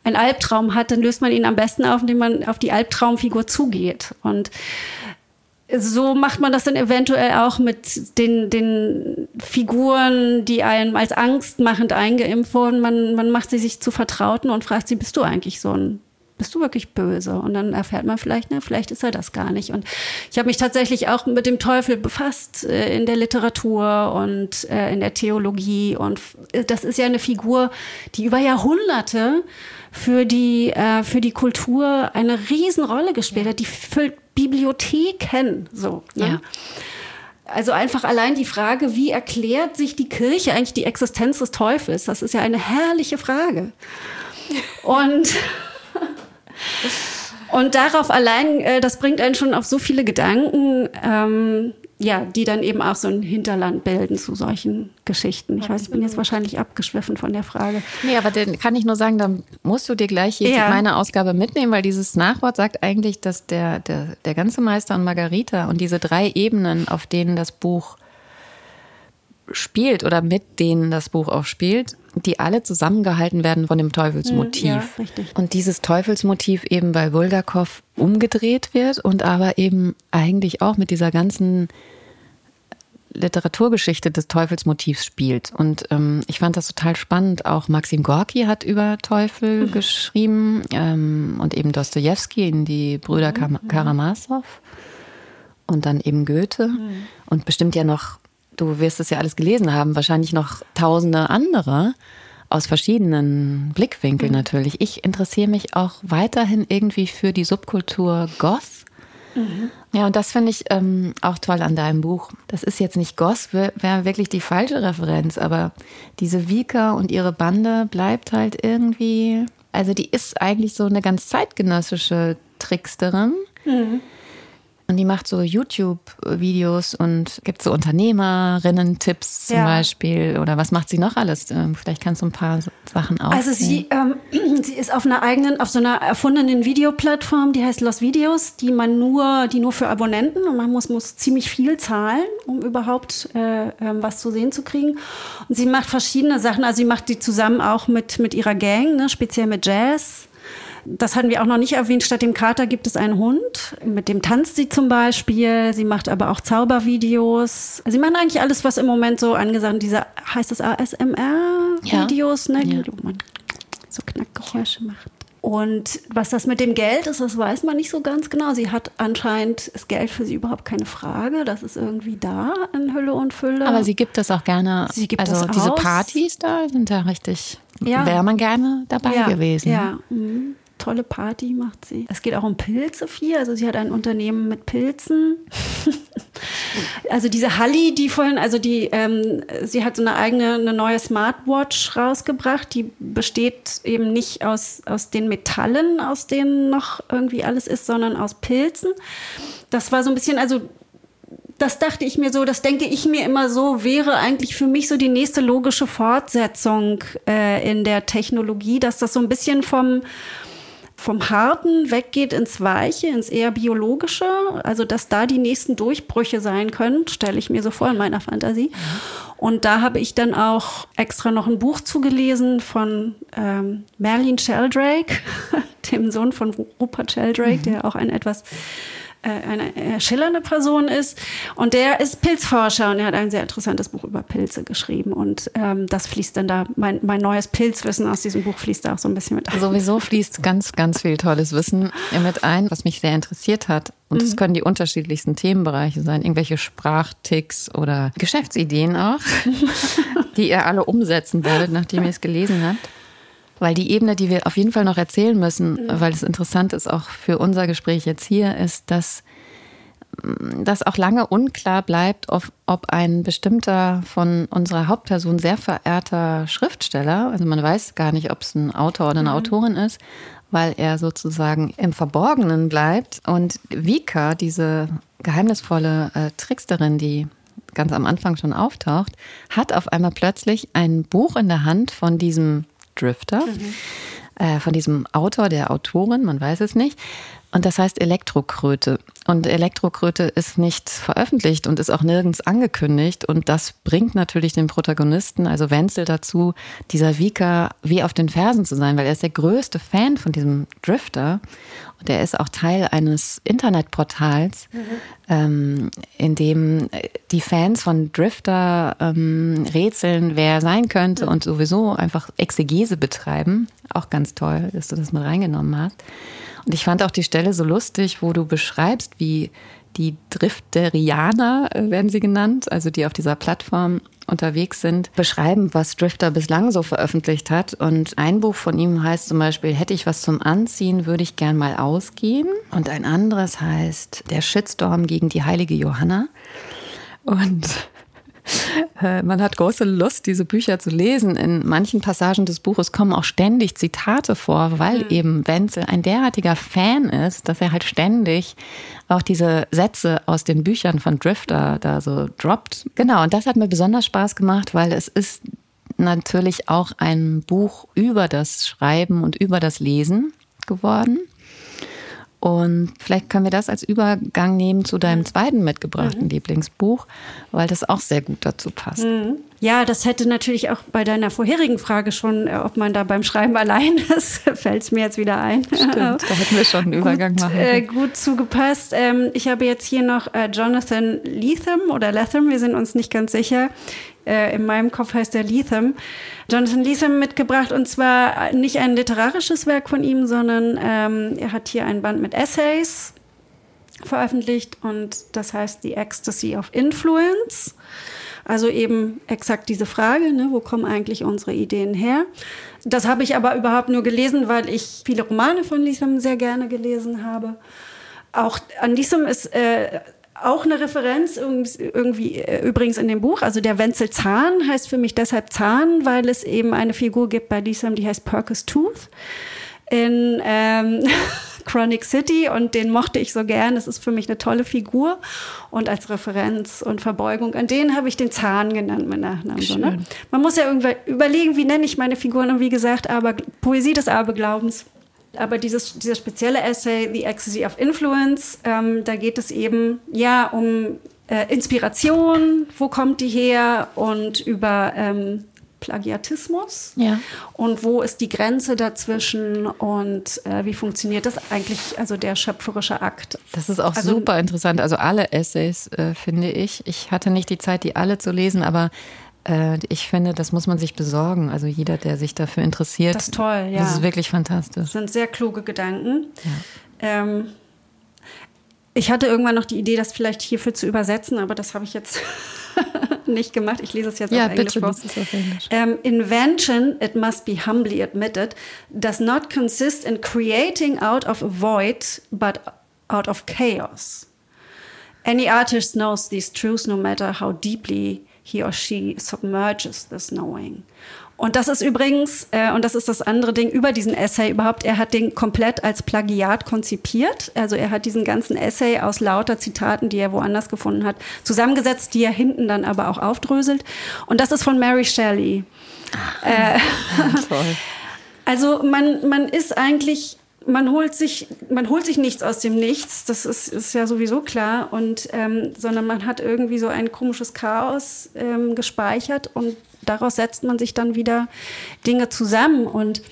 einen Albtraum hat, dann löst man ihn am besten auf, indem man auf die Albtraumfigur zugeht. Und so macht man das dann eventuell auch mit den, den Figuren, die einem als angstmachend eingeimpft wurden. Man, man macht sie sich zu Vertrauten und fragt sie, bist du eigentlich so ein, bist du wirklich böse? Und dann erfährt man vielleicht, na, vielleicht ist er das gar nicht. Und ich habe mich tatsächlich auch mit dem Teufel befasst äh, in der Literatur und äh, in der Theologie. Und das ist ja eine Figur, die über Jahrhunderte für die, äh, für die Kultur eine Riesenrolle gespielt hat. Die füllt Bibliotheken so. Ne? Ja. Also einfach allein die Frage, wie erklärt sich die Kirche eigentlich die Existenz des Teufels? Das ist ja eine herrliche Frage. *laughs* Und und darauf allein, äh, das bringt einen schon auf so viele Gedanken. Ähm, ja, die dann eben auch so ein Hinterland bilden zu solchen Geschichten. Ich weiß, ich bin jetzt wahrscheinlich abgeschwiffen von der Frage. Nee, aber dann kann ich nur sagen, dann musst du dir gleich hier ja. meine Ausgabe mitnehmen, weil dieses Nachwort sagt eigentlich, dass der, der, der ganze Meister und Margarita und diese drei Ebenen, auf denen das Buch spielt oder mit denen das Buch auch spielt, die alle zusammengehalten werden von dem Teufelsmotiv. Ja, richtig. Und dieses Teufelsmotiv eben bei Bulgakov umgedreht wird und aber eben eigentlich auch mit dieser ganzen Literaturgeschichte des Teufelsmotivs spielt. Und ähm, ich fand das total spannend. Auch Maxim Gorki hat über Teufel mhm. geschrieben ähm, und eben Dostoevsky in die Brüder mhm. Karamasow und dann eben Goethe mhm. und bestimmt ja noch du wirst es ja alles gelesen haben, wahrscheinlich noch tausende andere aus verschiedenen Blickwinkeln mhm. natürlich. Ich interessiere mich auch weiterhin irgendwie für die Subkultur Goth. Mhm. Ja, und das finde ich ähm, auch toll an deinem Buch. Das ist jetzt nicht Goth, wäre wär wirklich die falsche Referenz, aber diese Vika und ihre Bande bleibt halt irgendwie, also die ist eigentlich so eine ganz zeitgenössische Tricksterin. Mhm und die macht so YouTube-Videos und gibt so Unternehmerinnen-Tipps zum ja. Beispiel. Oder was macht sie noch alles? Ähm, vielleicht kannst du ein paar Sachen aufzählen. Also sie, ähm, *clears throat* sie ist auf einer eigenen, auf so einer erfundenen Videoplattform, die heißt Los Videos, die man nur, die nur für Abonnenten und man muss, muss ziemlich viel zahlen, um überhaupt äh, äh, was zu sehen zu kriegen. Und sie macht verschiedene Sachen. Also sie macht die zusammen auch mit, mit ihrer Gang, ne, speziell mit Jazz das hatten wir auch noch nicht erwähnt. Statt dem Kater gibt es einen Hund. Mit dem tanzt sie zum Beispiel. Sie macht aber auch Zaubervideos. Sie machen eigentlich alles, was im Moment so angesagt ist. Diese, heißt das ASMR-Videos, ja. ne? Ja. Wo man so Knackgeräusche macht. Und was das mit dem Geld ist, das weiß man nicht so ganz genau. Sie hat anscheinend, ist Geld für sie überhaupt keine Frage. Das ist irgendwie da in Hülle und Fülle. Aber sie gibt das auch gerne. Sie gibt also das diese aus. Partys da sind ja richtig, ja. wäre man gerne dabei ja. gewesen. Ja. Mhm tolle Party macht sie. Es geht auch um Pilze viel. Also sie hat ein Unternehmen mit Pilzen. *laughs* also diese Halli, die vorhin, also die, ähm, sie hat so eine eigene, eine neue Smartwatch rausgebracht. Die besteht eben nicht aus, aus den Metallen, aus denen noch irgendwie alles ist, sondern aus Pilzen. Das war so ein bisschen, also das dachte ich mir so, das denke ich mir immer so, wäre eigentlich für mich so die nächste logische Fortsetzung äh, in der Technologie, dass das so ein bisschen vom vom Harten weggeht ins Weiche, ins eher Biologische. Also, dass da die nächsten Durchbrüche sein können, stelle ich mir so vor in meiner Fantasie. Und da habe ich dann auch extra noch ein Buch zugelesen von ähm, Merlin Sheldrake, *laughs* dem Sohn von Rupert Sheldrake, mhm. der auch ein etwas eine äh, schillernde Person ist. Und der ist Pilzforscher und er hat ein sehr interessantes Buch über Pilze geschrieben. Und ähm, das fließt dann da, mein, mein neues Pilzwissen aus diesem Buch fließt da auch so ein bisschen mit ein. Sowieso fließt ganz, ganz viel tolles Wissen mit ein, was mich sehr interessiert hat. Und es mhm. können die unterschiedlichsten Themenbereiche sein, irgendwelche Sprachticks oder Geschäftsideen auch, *laughs* die ihr alle umsetzen werdet, nachdem ihr es gelesen habt. Weil die Ebene, die wir auf jeden Fall noch erzählen müssen, mhm. weil es interessant ist auch für unser Gespräch jetzt hier, ist, dass mm, das auch lange unklar bleibt, ob, ob ein bestimmter von unserer Hauptperson sehr verehrter Schriftsteller, also man weiß gar nicht, ob es ein Autor oder eine mhm. Autorin ist, weil er sozusagen im Verborgenen bleibt. Und Vika, diese geheimnisvolle äh, Tricksterin, die ganz am Anfang schon auftaucht, hat auf einmal plötzlich ein Buch in der Hand von diesem Drifter. Mhm. Äh, von diesem Autor, der Autorin, man weiß es nicht. Und das heißt Elektrokröte. Und Elektrokröte ist nicht veröffentlicht und ist auch nirgends angekündigt. Und das bringt natürlich den Protagonisten, also Wenzel, dazu, dieser Vika wie auf den Fersen zu sein, weil er ist der größte Fan von diesem Drifter. Und er ist auch Teil eines Internetportals, mhm. ähm, in dem die Fans von Drifter ähm, rätseln, wer er sein könnte mhm. und sowieso einfach Exegese betreiben. Auch ganz toll, dass du das mal reingenommen hast. Und ich fand auch die Stelle so lustig, wo du beschreibst, wie die Drifterianer äh, werden sie genannt, also die auf dieser Plattform unterwegs sind, beschreiben, was Drifter bislang so veröffentlicht hat. Und ein Buch von ihm heißt zum Beispiel, hätte ich was zum Anziehen, würde ich gern mal ausgehen. Und ein anderes heißt, der Shitstorm gegen die heilige Johanna. Und man hat große Lust, diese Bücher zu lesen. In manchen Passagen des Buches kommen auch ständig Zitate vor, weil mhm. eben Wenzel ein derartiger Fan ist, dass er halt ständig auch diese Sätze aus den Büchern von Drifter da so droppt. Genau, und das hat mir besonders Spaß gemacht, weil es ist natürlich auch ein Buch über das Schreiben und über das Lesen geworden. Und vielleicht können wir das als Übergang nehmen zu deinem zweiten mitgebrachten mhm. Lieblingsbuch, weil das auch sehr gut dazu passt. Mhm. Ja, das hätte natürlich auch bei deiner vorherigen Frage schon, äh, ob man da beim Schreiben allein *laughs* ist, fällt es mir jetzt wieder ein. Stimmt, da hätten wir schon einen *laughs* Übergang gut, machen. Äh, gut zugepasst. Ähm, ich habe jetzt hier noch äh, Jonathan Lethem oder Latham, wir sind uns nicht ganz sicher. Äh, in meinem Kopf heißt er Lethem. Jonathan Lethem mitgebracht und zwar nicht ein literarisches Werk von ihm, sondern ähm, er hat hier ein Band mit Essays veröffentlicht und das heißt The Ecstasy of Influence. Also eben exakt diese Frage, ne, wo kommen eigentlich unsere Ideen her? Das habe ich aber überhaupt nur gelesen, weil ich viele Romane von Lisam sehr gerne gelesen habe. Auch an Lisam ist äh, auch eine Referenz irgendwie äh, übrigens in dem Buch. Also der Wenzel Zahn heißt für mich deshalb Zahn, weil es eben eine Figur gibt bei diesem, die heißt Perkus Tooth in ähm, *laughs* Chronic City und den mochte ich so gern. Das ist für mich eine tolle Figur und als Referenz und Verbeugung an den habe ich den Zahn genannt, mein Nachnamen. So, ne? Man muss ja irgendwie überlegen, wie nenne ich meine Figuren und wie gesagt, aber Poesie des Aberglaubens. Aber dieses, dieser spezielle Essay, The Ecstasy of Influence, ähm, da geht es eben ja um äh, Inspiration, wo kommt die her und über ähm, Plagiatismus ja. und wo ist die Grenze dazwischen und äh, wie funktioniert das eigentlich, also der schöpferische Akt. Das ist auch also, super interessant, also alle Essays äh, finde ich. Ich hatte nicht die Zeit, die alle zu lesen, aber äh, ich finde, das muss man sich besorgen. Also jeder, der sich dafür interessiert. Das ist toll, ja. Das ist wirklich fantastisch. Das sind sehr kluge Gedanken. Ja. Ähm, ich hatte irgendwann noch die Idee, das vielleicht hierfür zu übersetzen, aber das habe ich jetzt *laughs* nicht gemacht. Ich lese es jetzt ja, auf Englisch bitte, vor. Auf Englisch. Um, invention, it must be humbly admitted, does not consist in creating out of a void, but out of chaos. Any artist knows these truths no matter how deeply he or she submerges this knowing. Und das ist übrigens, äh, und das ist das andere Ding über diesen Essay überhaupt, er hat den komplett als Plagiat konzipiert. Also er hat diesen ganzen Essay aus lauter Zitaten, die er woanders gefunden hat, zusammengesetzt, die er hinten dann aber auch aufdröselt. Und das ist von Mary Shelley. Ach, äh, *laughs* toll. Also man, man ist eigentlich man holt sich, man holt sich nichts aus dem Nichts, das ist, ist ja sowieso klar, und, ähm, sondern man hat irgendwie so ein komisches Chaos ähm, gespeichert und daraus setzt man sich dann wieder Dinge zusammen. Und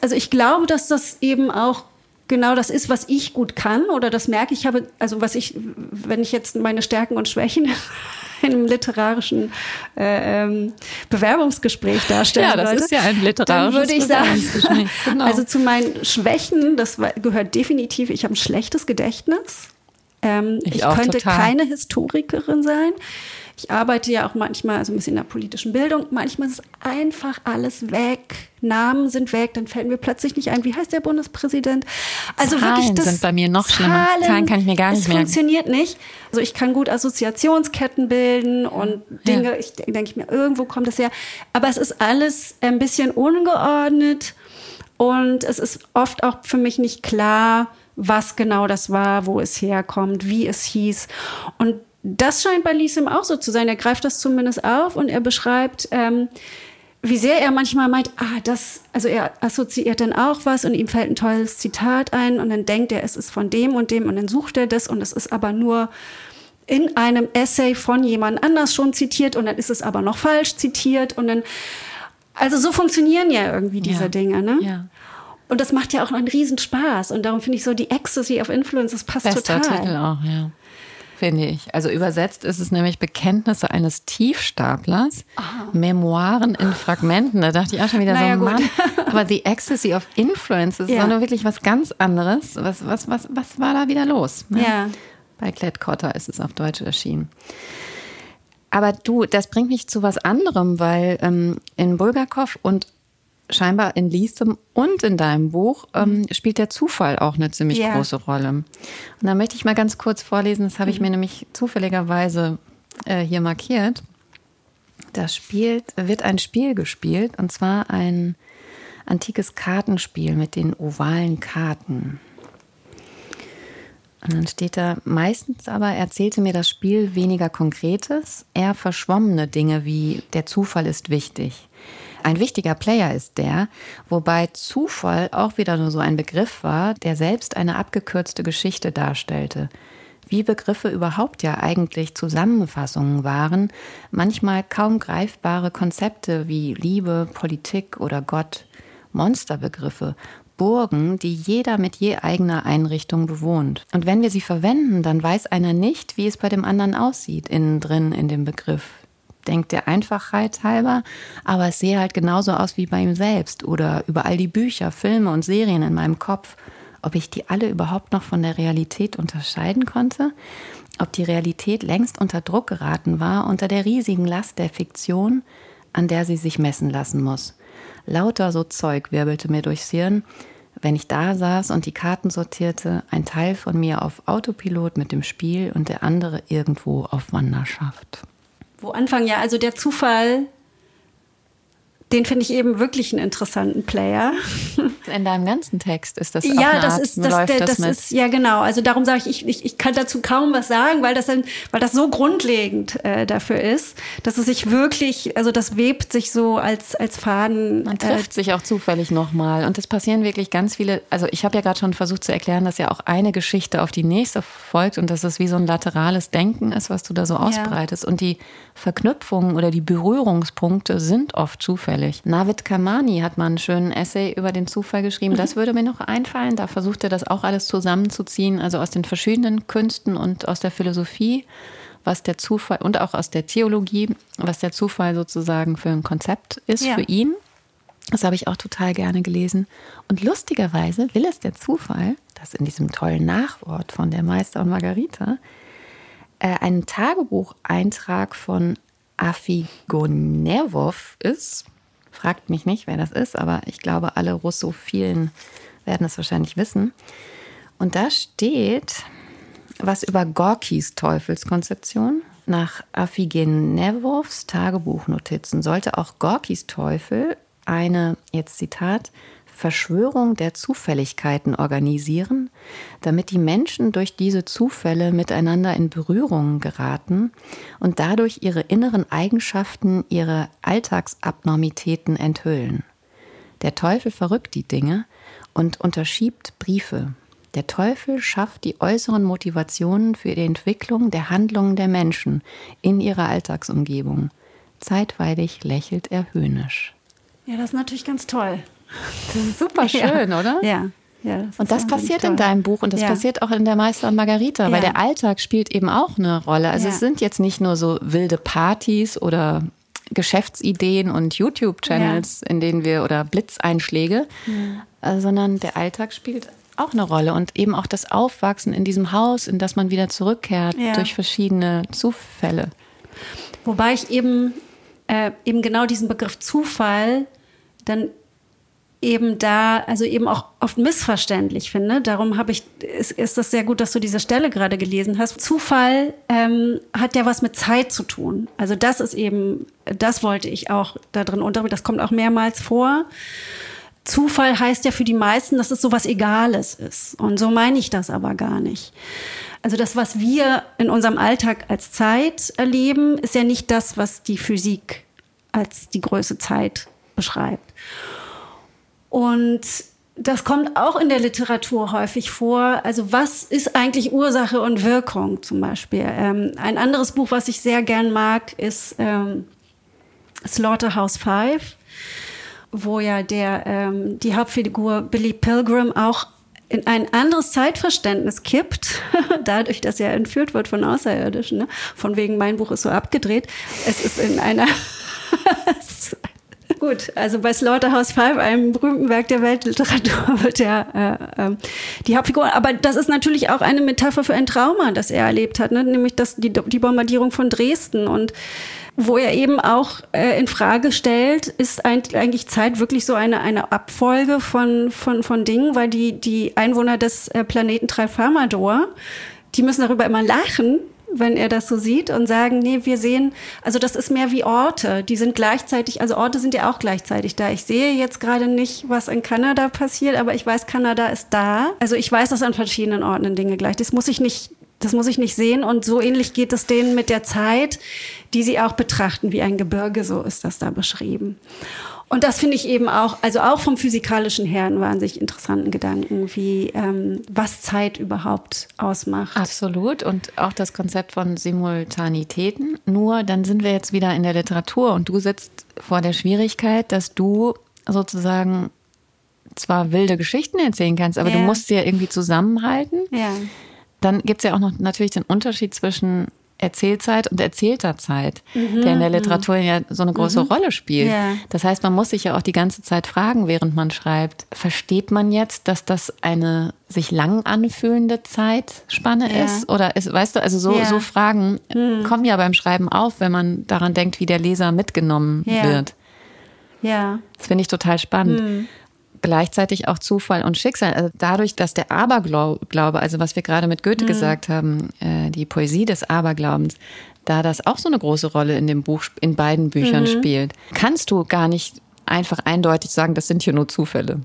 also ich glaube, dass das eben auch genau das ist, was ich gut kann oder das merke ich habe, also was ich, wenn ich jetzt meine Stärken und Schwächen einem literarischen äh, ähm, Bewerbungsgespräch darstellen Ja, das wollte, ist ja ein literarisches dann würde ich sagen, *laughs* Genau. also zu meinen Schwächen, das gehört definitiv, ich habe ein schlechtes Gedächtnis. Ähm, Ich ich könnte total. keine Historikerin sein. Ich arbeite ja auch manchmal so ein bisschen in der politischen Bildung. Manchmal ist einfach alles weg. Namen sind weg. Dann fällt mir plötzlich nicht ein, wie heißt der Bundespräsident? Also Zahlen wirklich das sind bei mir noch schlimmer. Zahlen kann ich mir gar nicht es merken. funktioniert nicht. Also ich kann gut Assoziationsketten bilden und Dinge, ich denke denk ich mir, irgendwo kommt es her. Aber es ist alles ein bisschen ungeordnet und es ist oft auch für mich nicht klar, was genau das war, wo es herkommt, wie es hieß. Und das scheint bei Liesim auch so zu sein. Er greift das zumindest auf und er beschreibt, ähm, wie sehr er manchmal meint, ah, das, also er assoziiert dann auch was und ihm fällt ein tolles Zitat ein und dann denkt er, es ist von dem und dem und dann sucht er das und es ist aber nur in einem Essay von jemand anders schon zitiert und dann ist es aber noch falsch zitiert und dann, also so funktionieren ja irgendwie diese Ja. Dinge, ne? Ja. Und das macht ja auch einen Riesenspaß und darum finde ich so die Ecstasy of Influence, das passt Bester total. Titel auch, ja. Finde ich. Also übersetzt ist es nämlich Bekenntnisse eines Tiefstaplers, Memoiren in Fragmenten. Da dachte ich auch schon wieder Naja, so, gut. Mann, *laughs* aber the ecstasy of influence ist Ja. nur wirklich was ganz anderes. Was, was, was, was war da wieder los? ne? Ja. Bei Klett Cotta ist es auf Deutsch erschienen. Aber du, das bringt mich zu was anderem, weil ähm, in Bulgakov und scheinbar in Liesem und in deinem Buch ähm, spielt der Zufall auch eine ziemlich Ja. große Rolle. Und da möchte ich mal ganz kurz vorlesen, das habe ich mir nämlich zufälligerweise äh, hier markiert. Da spielt, wird ein Spiel gespielt, und zwar ein antikes Kartenspiel mit den ovalen Karten. Und dann steht da, meistens aber erzählte mir das Spiel weniger Konkretes, eher verschwommene Dinge wie der Zufall ist wichtig. Ein wichtiger Player ist der, wobei Zufall auch wieder nur so ein Begriff war, der selbst eine abgekürzte Geschichte darstellte. Wie Begriffe überhaupt ja eigentlich Zusammenfassungen waren, manchmal kaum greifbare Konzepte wie Liebe, Politik oder Gott, Monsterbegriffe, Burgen, die jeder mit je eigener Einrichtung bewohnt. Und wenn wir sie verwenden, dann weiß einer nicht, wie es bei dem anderen aussieht, innen drin in dem Begriff. Denkt der Einfachheit halber, aber es sehe halt genauso aus wie bei ihm selbst oder über all die Bücher, Filme und Serien in meinem Kopf. Ob ich die alle überhaupt noch von der Realität unterscheiden konnte? Ob die Realität längst unter Druck geraten war, unter der riesigen Last der Fiktion, an der sie sich messen lassen muss. Lauter so Zeug wirbelte mir durchs Hirn, wenn ich da saß und die Karten sortierte, ein Teil von mir auf Autopilot mit dem Spiel und der andere irgendwo auf Wanderschaft. Wo anfangen, ja, also der Zufall, den finde ich eben wirklich einen interessanten Player. *laughs* In deinem ganzen Text ist das ja, das Art, ist das, der, das, das ist ja genau. Also darum sage ich, ich, ich, ich kann dazu kaum was sagen, weil das dann, weil das so grundlegend äh, dafür ist, dass es sich wirklich, also das webt sich so als als Faden. Man äh, trifft sich auch zufällig nochmal. Und es passieren wirklich ganz viele. Also, ich habe ja gerade schon versucht zu erklären, dass ja auch eine Geschichte auf die nächste folgt und dass es wie so ein laterales Denken ist, was du da so ausbreitest. Und die Verknüpfungen oder die Berührungspunkte sind oft zufällig. Navid Kamani hat mal einen schönen Essay über den Zufall geschrieben. Das würde mir noch einfallen. Da versucht er das auch alles zusammenzuziehen, also aus den verschiedenen Künsten und aus der Philosophie was der Zufall und auch aus der Theologie, was der Zufall sozusagen für ein Konzept ist Ja. für ihn. Das habe ich auch total gerne gelesen. Und lustigerweise will es der Zufall, dass in diesem tollen Nachwort von der Meister und Margarita äh, ein Tagebucheintrag von Afigonervov ist. Fragt mich nicht, wer das ist, aber ich glaube, alle Russophilen werden es wahrscheinlich wissen. Und da steht was über Gorkis Teufelskonzeption. Nach Afigenevovs Tagebuchnotizen sollte auch Gorkis Teufel eine, jetzt Zitat, Verschwörung der Zufälligkeiten organisieren, damit die Menschen durch diese Zufälle miteinander in Berührung geraten und dadurch ihre inneren Eigenschaften, ihre Alltagsabnormitäten enthüllen. Der Teufel verrückt die Dinge und unterschiebt Briefe. Der Teufel schafft die äußeren Motivationen für die Entwicklung der Handlungen der Menschen in ihrer Alltagsumgebung. Zeitweilig lächelt er höhnisch. Ja, das ist natürlich ganz toll. Das ist super *laughs* schön, ja. oder? Ja. Ja, das und das passiert in deinem Buch und das ja. passiert auch in der Meister und Margarita, ja. weil der Alltag spielt eben auch eine Rolle. Also es sind jetzt nicht nur so wilde Partys oder Geschäftsideen und YouTube-Channels, in denen wir oder Blitzeinschläge, äh, sondern der Alltag spielt auch eine Rolle und eben auch das Aufwachsen in diesem Haus, in das man wieder zurückkehrt durch verschiedene Zufälle. Wobei ich eben, äh, eben genau diesen Begriff Zufall dann eben da, also eben auch oft missverständlich finde. Darum habe ich, ist, ist das sehr gut, dass du diese Stelle gerade gelesen hast. Zufall ähm, hat ja was mit Zeit zu tun. Also das ist eben, das wollte ich auch da drin unter, das kommt auch mehrmals vor. Zufall heißt ja für die meisten, dass es so was Egales ist. Und so meine ich das aber gar nicht. Also das, was wir in unserem Alltag als Zeit erleben, ist ja nicht das, was die Physik als die Größe Zeit beschreibt. Und das kommt auch in der Literatur häufig vor. Also was ist eigentlich Ursache und Wirkung zum Beispiel? Ähm, ein anderes Buch, was ich sehr gern mag, ist ähm, Slaughterhouse Five, wo ja der, ähm, die Hauptfigur Billy Pilgrim auch in ein anderes Zeitverständnis kippt, *laughs* dadurch, dass er entführt wird von Außerirdischen. Ne? Von wegen, mein Buch ist so abgedreht. Es ist in einer *laughs* Gut, also bei Slaughterhouse Five, einem berühmten Werk der Weltliteratur, *laughs* wird er äh, äh, die Hauptfigur. Aber das ist natürlich auch eine Metapher für ein Trauma, das er erlebt hat, ne? nämlich das, die, die Bombardierung von Dresden und wo er eben auch äh, in Frage stellt, ist eigentlich Zeit wirklich so eine, eine Abfolge von, von, von Dingen, weil die, die Einwohner des äh, Planeten Tralfamador, die müssen darüber immer lachen, wenn er das so sieht und sagen, nee, wir sehen, also das ist mehr wie Orte, die sind gleichzeitig, also Orte sind ja auch gleichzeitig da. Ich sehe jetzt gerade nicht, was in Kanada passiert, aber ich weiß, Kanada ist da. Also ich weiß, dass an verschiedenen Orten Dinge gleich. Das muss ich nicht das muss ich nicht sehen. Und so ähnlich geht es denen mit der Zeit, die sie auch betrachten wie ein Gebirge. So ist das da beschrieben. Und das finde ich eben auch, also auch vom physikalischen her einen wahnsinnig interessanten Gedanken, wie ähm, was Zeit überhaupt ausmacht. Absolut. Und auch das Konzept von Simultanitäten. Nur dann sind wir jetzt wieder in der Literatur und du sitzt vor der Schwierigkeit, dass du sozusagen zwar wilde Geschichten erzählen kannst, aber ja. du musst sie ja irgendwie zusammenhalten. Ja. Dann gibt es ja auch noch natürlich den Unterschied zwischen Erzählzeit und erzählter Zeit, mhm, der in der mhm. Literatur ja so eine große mhm. Rolle spielt. Ja. Das heißt, man muss sich ja auch die ganze Zeit fragen, während man schreibt, versteht man jetzt, dass das eine sich lang anfühlende Zeitspanne ja. ist? Oder ist, weißt du, also so, ja. so Fragen mhm. kommen ja beim Schreiben auf, wenn man daran denkt, wie der Leser mitgenommen wird. Ja. Das finde ich total spannend. Gleichzeitig auch Zufall und Schicksal. Also dadurch, dass der Aberglaube, also was wir gerade mit Goethe mhm. gesagt haben, äh, die Poesie des Aberglaubens, da das auch so eine große Rolle in dem Buch, in beiden Büchern mhm. spielt, kannst du gar nicht einfach eindeutig sagen, das sind hier nur Zufälle.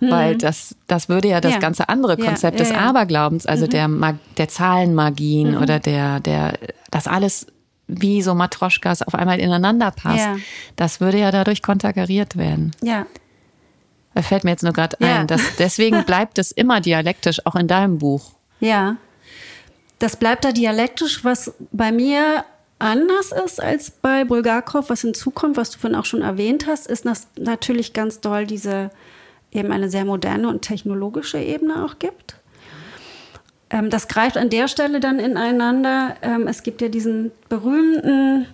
Mhm. Weil das, das würde ja das ja. ganze andere Konzept ja, ja, des Aberglaubens, also mhm. der, Mag der Zahlenmagien mhm. oder der, der, das alles wie so Matroschkas auf einmal ineinander passt, das würde ja dadurch konterkariert werden. Ja, da fällt mir jetzt nur gerade ein. Dass deswegen *laughs* bleibt es immer dialektisch, auch in deinem Buch. Ja. Das bleibt da dialektisch, was bei mir anders ist als bei Bulgakov, was hinzukommt, was du vorhin auch schon erwähnt hast, ist das natürlich ganz doll diese eben eine sehr moderne und technologische Ebene auch gibt. Ähm, das greift an der Stelle dann ineinander. Ähm, es gibt ja diesen berühmten,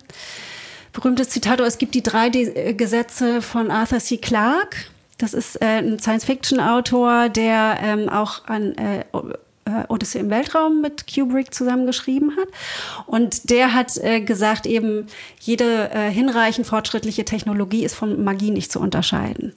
berühmtes Zitat, es gibt die drei Gesetze von Arthur C. Clarke. Das ist äh, ein Science-Fiction-Autor, der ähm, auch an äh, äh, Odyssey im Weltraum mit Kubrick zusammengeschrieben hat. Und der hat äh, gesagt, eben jede äh, hinreichend fortschrittliche Technologie ist von Magie nicht zu unterscheiden.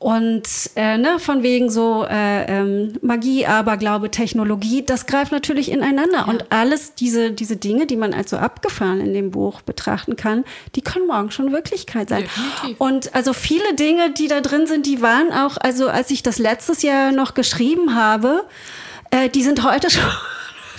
Und äh, ne, von wegen so äh, ähm, Magie, Aberglaube, Technologie, das greift natürlich ineinander. Ja. Und alles diese, diese Dinge, die man als so abgefahren in dem Buch betrachten kann, die können morgen schon Wirklichkeit sein. Definitiv. Und also viele Dinge, die da drin sind, die waren auch, also als ich das letztes Jahr noch geschrieben habe, äh, die sind heute schon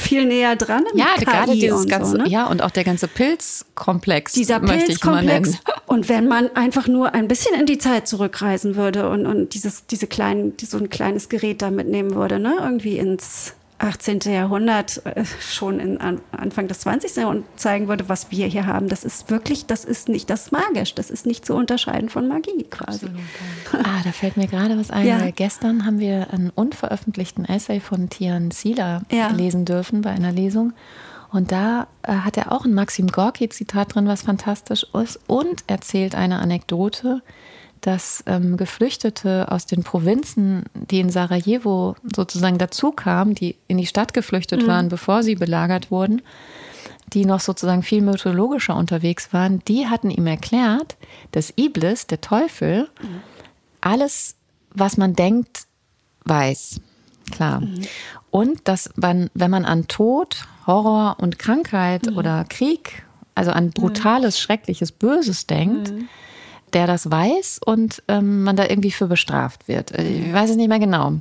viel näher dran. Ja, gerade dieses ganze, so, ne? ja, und auch der ganze Pilzkomplex. Dieser Pilzkomplex Und wenn man einfach nur ein bisschen in die Zeit zurückreisen würde und, und dieses, diese kleinen, so ein kleines Gerät da mitnehmen würde, ne? irgendwie ins 18. Jahrhundert, äh, schon in Anfang des 20. Jahrhunderts zeigen würde, was wir hier haben, das ist wirklich, das ist nicht das ist magisch, das ist nicht zu unterscheiden von Magie quasi. Absolut. *laughs* Ah, da fällt mir gerade was ein, ja. gestern haben wir einen unveröffentlichten Essay von Tian Sila ja. lesen dürfen bei einer Lesung. Und da äh, hat er auch ein Maxim Gorki-Zitat drin, was fantastisch ist, und erzählt eine Anekdote, dass ähm, Geflüchtete aus den Provinzen, die in Sarajevo sozusagen dazu kamen, die in die Stadt geflüchtet mhm. waren, bevor sie belagert wurden, die noch sozusagen viel mythologischer unterwegs waren, die hatten ihm erklärt, dass Iblis, der Teufel, mhm. alles, was man denkt, weiß. Klar. Mhm. Und dass man, wenn man an Tod, Horror und Krankheit mhm. oder Krieg, also an brutales, schreckliches, Böses denkt, mhm der das weiß und ähm, man da irgendwie für bestraft wird. Äh, ich weiß es nicht mehr genau.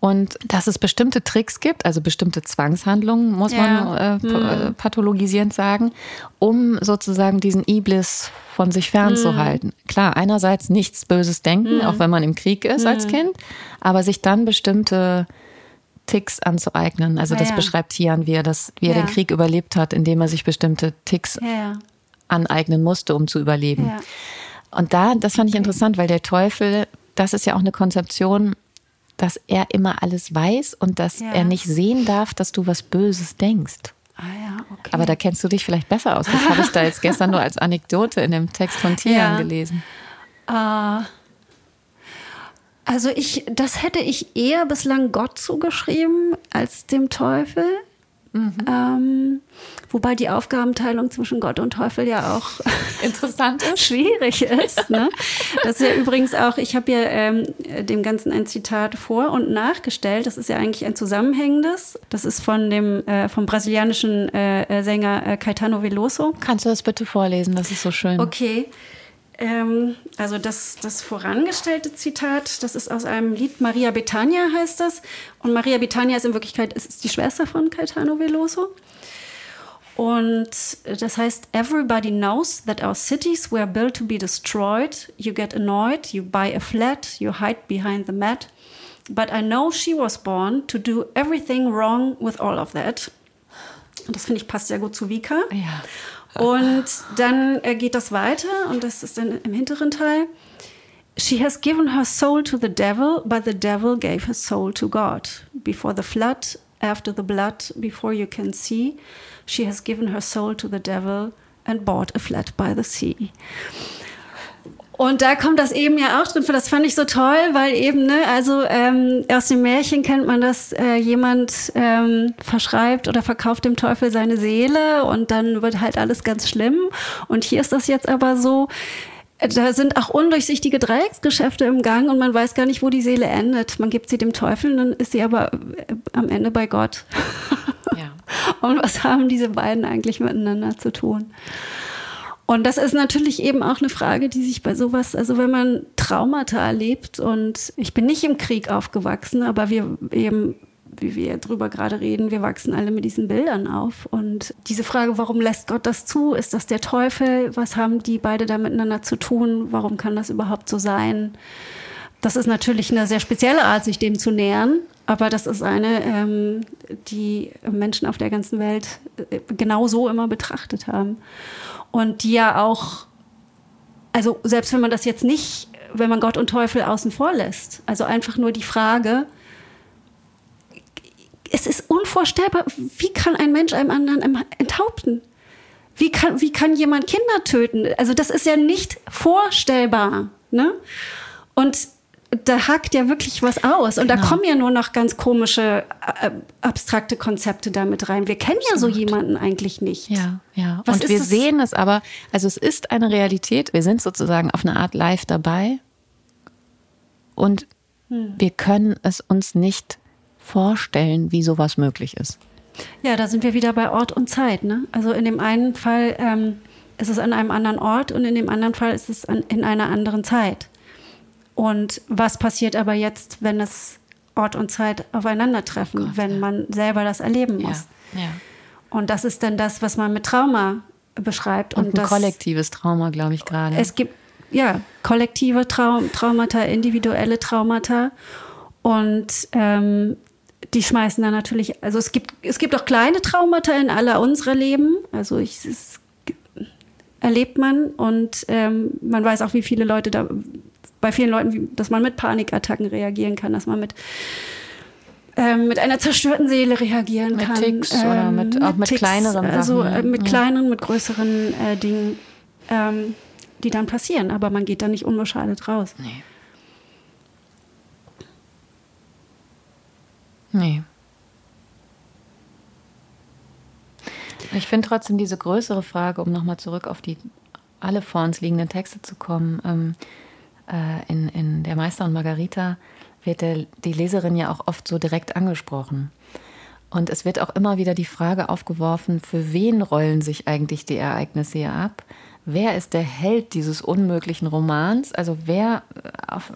Und dass es bestimmte Tricks gibt, also bestimmte Zwangshandlungen, muss ja. man äh, hm. pathologisierend sagen, um sozusagen diesen Iblis von sich fernzuhalten. Hm. Klar, einerseits nichts Böses denken, hm. auch wenn man im Krieg ist als hm. Kind, aber sich dann bestimmte Ticks anzueignen. Also das ja. beschreibt Tian, wie er, das, wie er ja. den Krieg überlebt hat, indem er sich bestimmte Ticks aneignen musste, um zu überleben. Und da, das fand ich interessant, weil der Teufel, das ist ja auch eine Konzeption, dass er immer alles weiß und dass ja. er nicht sehen darf, dass du was Böses denkst. Ah ja, okay. Aber da kennst du dich vielleicht besser aus. Das habe ich da jetzt gestern nur als Anekdote in dem Text von Tian ja. gelesen. Uh, also ich, das hätte ich eher bislang Gott zugeschrieben als dem Teufel. Mhm. Ähm, wobei die Aufgabenteilung zwischen Gott und Teufel ja auch *laughs* interessant ist, schwierig ist. Ne? Das ist ja übrigens auch, ich habe ja ähm, dem Ganzen ein Zitat vor und nachgestellt. Das ist ja eigentlich ein zusammenhängendes. Das ist von dem äh, vom brasilianischen äh, äh Sänger äh, Caetano Veloso. Kannst du das bitte vorlesen? Das ist so schön. Okay. Ähm, also das, das vorangestellte Zitat, das ist aus einem Lied, Maria Betania heißt das. Und Maria Betania ist in Wirklichkeit ist, die Schwester von Caetano Veloso. Und das heißt, everybody knows that our cities were built to be destroyed. You get annoyed, you buy a flat, you hide behind the mat. But I know she was born to do everything wrong with all of that. Und das finde ich passt sehr gut zu Vika. Ja. Und dann äh, geht das weiter und das ist dann im hinteren Teil. She has given her soul to the devil, but the devil gave her soul to God. Before the flood, after the blood, before you can see, she has given her soul to the devil and bought a flat by the sea. Und da kommt das eben ja auch drin. Das fand ich so toll, weil eben, ne, also ähm, aus dem Märchen kennt man, dass äh, jemand ähm, verschreibt oder verkauft dem Teufel seine Seele und dann wird halt alles ganz schlimm. Und hier ist das jetzt aber so, da sind auch undurchsichtige Dreiecksgeschäfte im Gang und man weiß gar nicht, wo die Seele endet. Man gibt sie dem Teufel, dann ist sie aber äh, am Ende bei Gott. Ja. *laughs* und was haben diese beiden eigentlich miteinander zu tun? Und das ist natürlich eben auch eine Frage, die sich bei sowas, also wenn man Traumata erlebt und ich bin nicht im Krieg aufgewachsen, aber wir eben wie wir drüber gerade reden, wir wachsen alle mit diesen Bildern auf. Und diese Frage, warum lässt Gott das zu? Ist das der Teufel? Was haben die beide da miteinander zu tun? Warum kann das überhaupt so sein? Das ist natürlich eine sehr spezielle Art, sich dem zu nähern. Aber das ist eine, ähm, die Menschen auf der ganzen Welt äh, genau so immer betrachtet haben und die ja auch, also selbst wenn man das jetzt nicht, wenn man Gott und Teufel außen vor lässt, also einfach nur die Frage, es ist unvorstellbar, wie kann ein Mensch einem anderen enthaupten? Wie kann, wie kann jemand Kinder töten? Also das ist ja nicht vorstellbar. Ne? Und da hakt ja wirklich was aus. Und genau. da kommen ja nur noch ganz komische, äh, abstrakte Konzepte damit rein. Wir kennen Absolut. ja so jemanden eigentlich nicht. Ja, ja. Was und wir das? sehen es aber, also es ist eine Realität. Wir sind sozusagen auf eine Art live dabei. Und hm. wir können es uns nicht vorstellen, wie sowas möglich ist. Ja, da sind wir wieder bei Ort und Zeit. Ne? Also in dem einen Fall ähm, ist es an einem anderen Ort und in dem anderen Fall ist es an, in einer anderen Zeit. Und was passiert aber jetzt, wenn es Ort und Zeit aufeinandertreffen, Gott, wenn ja. man selber das erleben muss? Ja, ja. Und das ist dann das, was man mit Trauma beschreibt. Und, und ein das, kollektives Trauma, glaube ich, gerade. Es gibt ja kollektive Traum Traumata, individuelle Traumata. Und ähm, die schmeißen da natürlich, also es gibt, es gibt auch kleine Traumata in aller unserer Leben. Also ich, es erlebt man und ähm, man weiß auch, wie viele Leute da, bei vielen Leuten, wie, dass man mit Panikattacken reagieren kann, dass man mit ähm, mit einer zerstörten Seele reagieren mit kann. Ticks ähm, oder mit, auch mit Ticks, kleineren also, Sachen. Also äh, mit ja. kleineren, mit größeren äh, Dingen, ähm, die dann passieren. Aber man geht da nicht unbeschadet raus. Nee. Nee. Ich finde trotzdem diese größere Frage, um nochmal zurück auf die alle vor uns liegenden Texte zu kommen, ähm, äh, in, in Der Meister und Margarita wird der, die Leserin ja auch oft so direkt angesprochen. Und es wird auch immer wieder die Frage aufgeworfen, für wen rollen sich eigentlich die Ereignisse hier ab? Wer ist der Held dieses unmöglichen Romans? Also wer,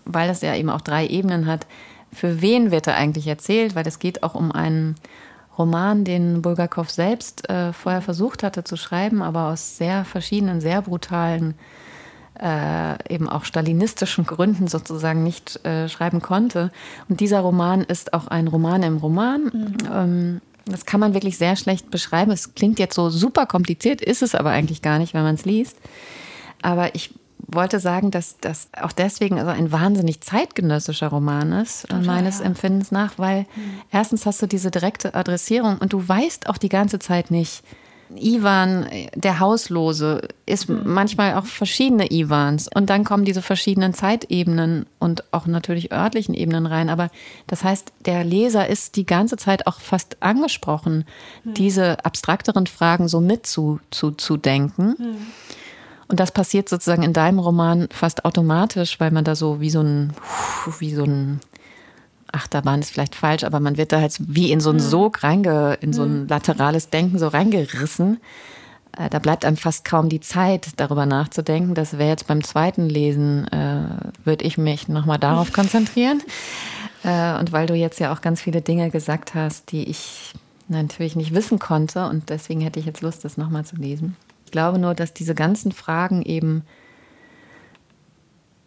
weil es ja eben auch drei Ebenen hat, für wen wird er eigentlich erzählt? Weil es geht auch um einen Roman, den Bulgakov selbst äh, vorher versucht hatte zu schreiben, aber aus sehr verschiedenen, sehr brutalen äh, eben auch stalinistischen Gründen sozusagen nicht äh, schreiben konnte. Und dieser Roman ist auch ein Roman im Roman. Mhm. Ähm, das kann man wirklich sehr schlecht beschreiben. Es klingt jetzt so super kompliziert, ist es aber eigentlich gar nicht, wenn man es liest. Aber ich wollte sagen, dass das auch deswegen also ein wahnsinnig zeitgenössischer Roman ist, Total, meines ja. Empfindens nach, weil mhm. erstens hast du diese direkte Adressierung und du weißt auch die ganze Zeit nicht, Ivan, der Hauslose, ist mhm. manchmal auch verschiedene Ivans. Und dann kommen diese verschiedenen Zeitebenen und auch natürlich örtlichen Ebenen rein. Aber das heißt, der Leser ist die ganze Zeit auch fast angesprochen, mhm. diese abstrakteren Fragen so mit zu, zu, zu denken. Mhm. Und das passiert sozusagen in deinem Roman fast automatisch, weil man da so wie so ein, wie so ein Achterbahn ist vielleicht falsch, aber man wird da halt wie in so einen hm. Sog reinge, in so ein hm. laterales Denken so reingerissen. Äh, da bleibt einem fast kaum die Zeit, darüber nachzudenken. Das wäre jetzt beim zweiten Lesen, äh, würde ich mich nochmal darauf *laughs* konzentrieren. Äh, und weil du jetzt ja auch ganz viele Dinge gesagt hast, die ich natürlich nicht wissen konnte und deswegen hätte ich jetzt Lust, das nochmal zu lesen. Ich glaube nur, dass diese ganzen Fragen eben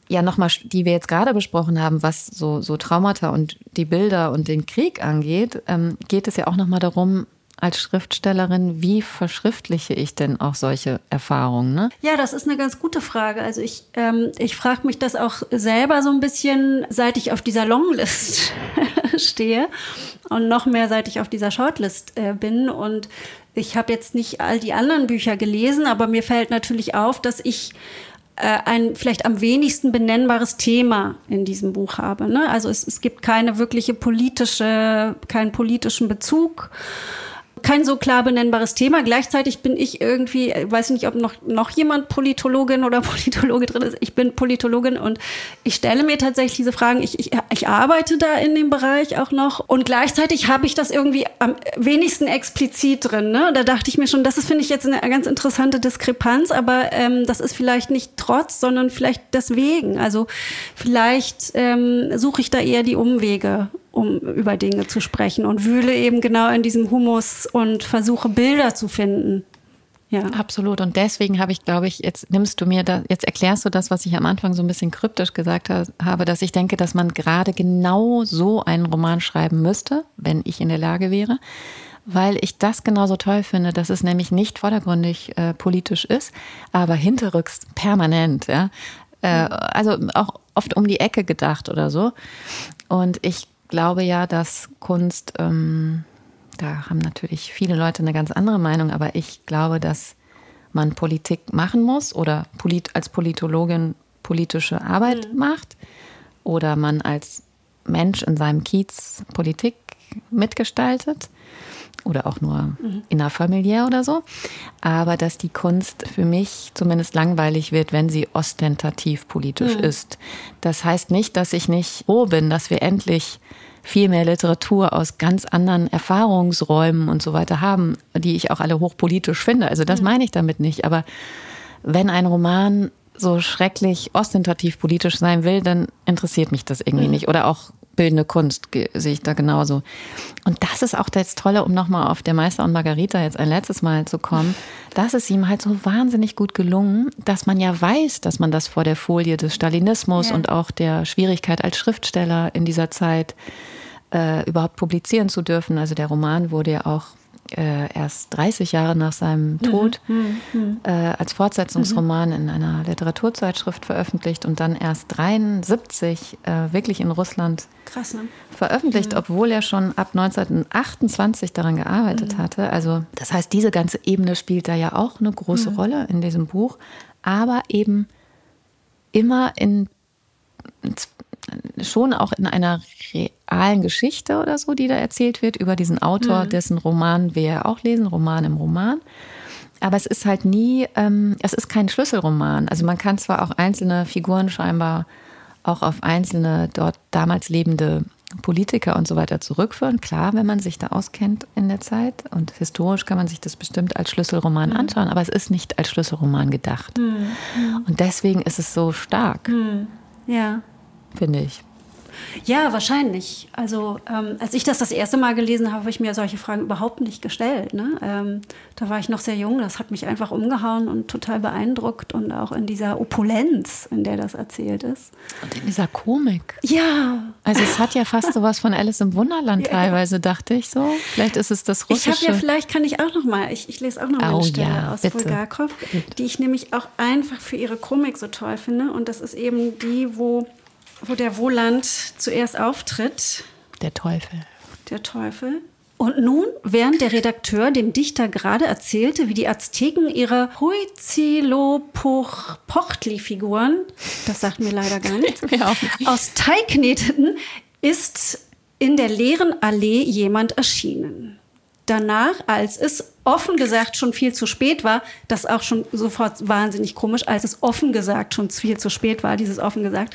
ja nochmal, die wir jetzt gerade besprochen haben, was so, so Traumata und die Bilder und den Krieg angeht, ähm, geht es ja auch nochmal darum, als Schriftstellerin, wie verschriftliche ich denn auch solche Erfahrungen? Ne? Ja, das ist eine ganz gute Frage. Also ich, ähm, ich frage mich das auch selber so ein bisschen, seit ich auf dieser Longlist *laughs* stehe und noch mehr, seit ich auf dieser Shortlist äh, bin. Und ich habe jetzt nicht all die anderen Bücher gelesen, aber mir fällt natürlich auf, dass ich ein vielleicht am wenigsten benennbares Thema in diesem Buch habe. Ne? Also es, es gibt keine wirkliche politische, keinen politischen Bezug kein so klar benennbares Thema. Gleichzeitig bin ich irgendwie, weiß ich nicht, ob noch, noch jemand Politologin oder *laughs* Politologe drin ist. Ich bin Politologin und ich stelle mir tatsächlich diese Fragen. Ich, ich, ich arbeite da in dem Bereich auch noch und gleichzeitig habe ich das irgendwie am wenigsten explizit drin. Ne? Da dachte ich mir schon, das ist, finde ich, jetzt eine ganz interessante Diskrepanz, aber ähm, das ist vielleicht nicht trotz, sondern vielleicht deswegen. Also vielleicht ähm, suche ich da eher die Umwege um über Dinge zu sprechen und wühle eben genau in diesem Humus und versuche Bilder zu finden. Ja. Absolut. Und deswegen habe ich, glaube ich, jetzt nimmst du mir da, jetzt erklärst du das, was ich am Anfang so ein bisschen kryptisch gesagt habe, dass ich denke, dass man gerade genau so einen Roman schreiben müsste, wenn ich in der Lage wäre, weil ich das genauso toll finde, dass es nämlich nicht vordergründig äh, politisch ist, aber hinterrücks permanent, ja. Äh, also auch oft um die Ecke gedacht oder so. Und ich glaube ja, dass Kunst, ähm, da haben natürlich viele Leute eine ganz andere Meinung, aber ich glaube, dass man Politik machen muss oder polit als Politologin politische Arbeit mhm. macht oder man als Mensch in seinem Kiez Politik mitgestaltet oder auch nur mhm. innerfamiliär oder so. Aber dass die Kunst für mich zumindest langweilig wird, wenn sie ostentativ politisch mhm. ist. Das heißt nicht, dass ich nicht froh bin, dass wir endlich viel mehr Literatur aus ganz anderen Erfahrungsräumen und so weiter haben, die ich auch alle hochpolitisch finde. Also das mhm. meine ich damit nicht. Aber wenn ein Roman so schrecklich ostentativ politisch sein will, dann interessiert mich das irgendwie mhm. nicht. Oder auch bildende Kunst sehe ich da genauso. Und das ist auch das Tolle, um nochmal auf der Meister und Margarita jetzt ein letztes Mal zu kommen. Das ist ihm halt so wahnsinnig gut gelungen, dass man ja weiß, dass man das vor der Folie des Stalinismus ja. und auch der Schwierigkeit als Schriftsteller in dieser Zeit äh, überhaupt publizieren zu dürfen. Also der Roman wurde ja auch äh, erst 30 Jahre nach seinem mhm. Tod mhm. Mhm. Äh, als Fortsetzungsroman mhm. in einer Literaturzeitschrift veröffentlicht und dann erst 73 äh, wirklich in Russland Krass, ne? veröffentlicht, mhm. obwohl er schon ab 1928 daran gearbeitet hatte. Also das heißt, diese ganze Ebene spielt da ja auch eine große Rolle in diesem Buch, aber eben immer in schon auch in einer realen Geschichte oder so, die da erzählt wird über diesen Autor, mhm. dessen Roman wir ja auch lesen, Roman im Roman. Aber es ist halt nie, ähm, es ist kein Schlüsselroman. Also man kann zwar auch einzelne Figuren scheinbar auch auf einzelne dort damals lebende Politiker und so weiter zurückführen. Klar, wenn man sich da auskennt in der Zeit und historisch kann man sich das bestimmt als Schlüsselroman mhm. anschauen, aber es ist nicht als Schlüsselroman gedacht. Mhm. Und deswegen ist es so stark. Mhm. Ja finde ich. Ja, wahrscheinlich. Also ähm, als ich das das erste Mal gelesen habe, habe ich mir solche Fragen überhaupt nicht gestellt. Ne? Ähm, da war ich noch sehr jung, das hat mich einfach umgehauen und total beeindruckt und auch in dieser Opulenz, in der das erzählt ist. Und in dieser Komik. Ja. Also es hat ja fast sowas von Alice im Wunderland *laughs* ja. teilweise, dachte ich so. Vielleicht ist es das Russische. Ich habe ja, vielleicht kann ich auch noch mal, ich, ich lese auch noch mal oh, eine Stelle ja, aus bitte. Bulgakov, die ich nämlich auch einfach für ihre Komik so toll finde. Und das ist eben die, wo wo der Wohland zuerst auftritt. Der Teufel. Der Teufel. Und nun, während der Redakteur dem Dichter gerade erzählte, wie die Azteken ihre Huitzilopochtli-Figuren, das sagt mir leider gar nichts, *laughs* aus Teig kneteten, ist in der leeren Allee jemand erschienen. Danach, als es offen gesagt schon viel zu spät war, das auch schon sofort wahnsinnig komisch, als es offen gesagt schon viel zu spät war, dieses offen gesagt,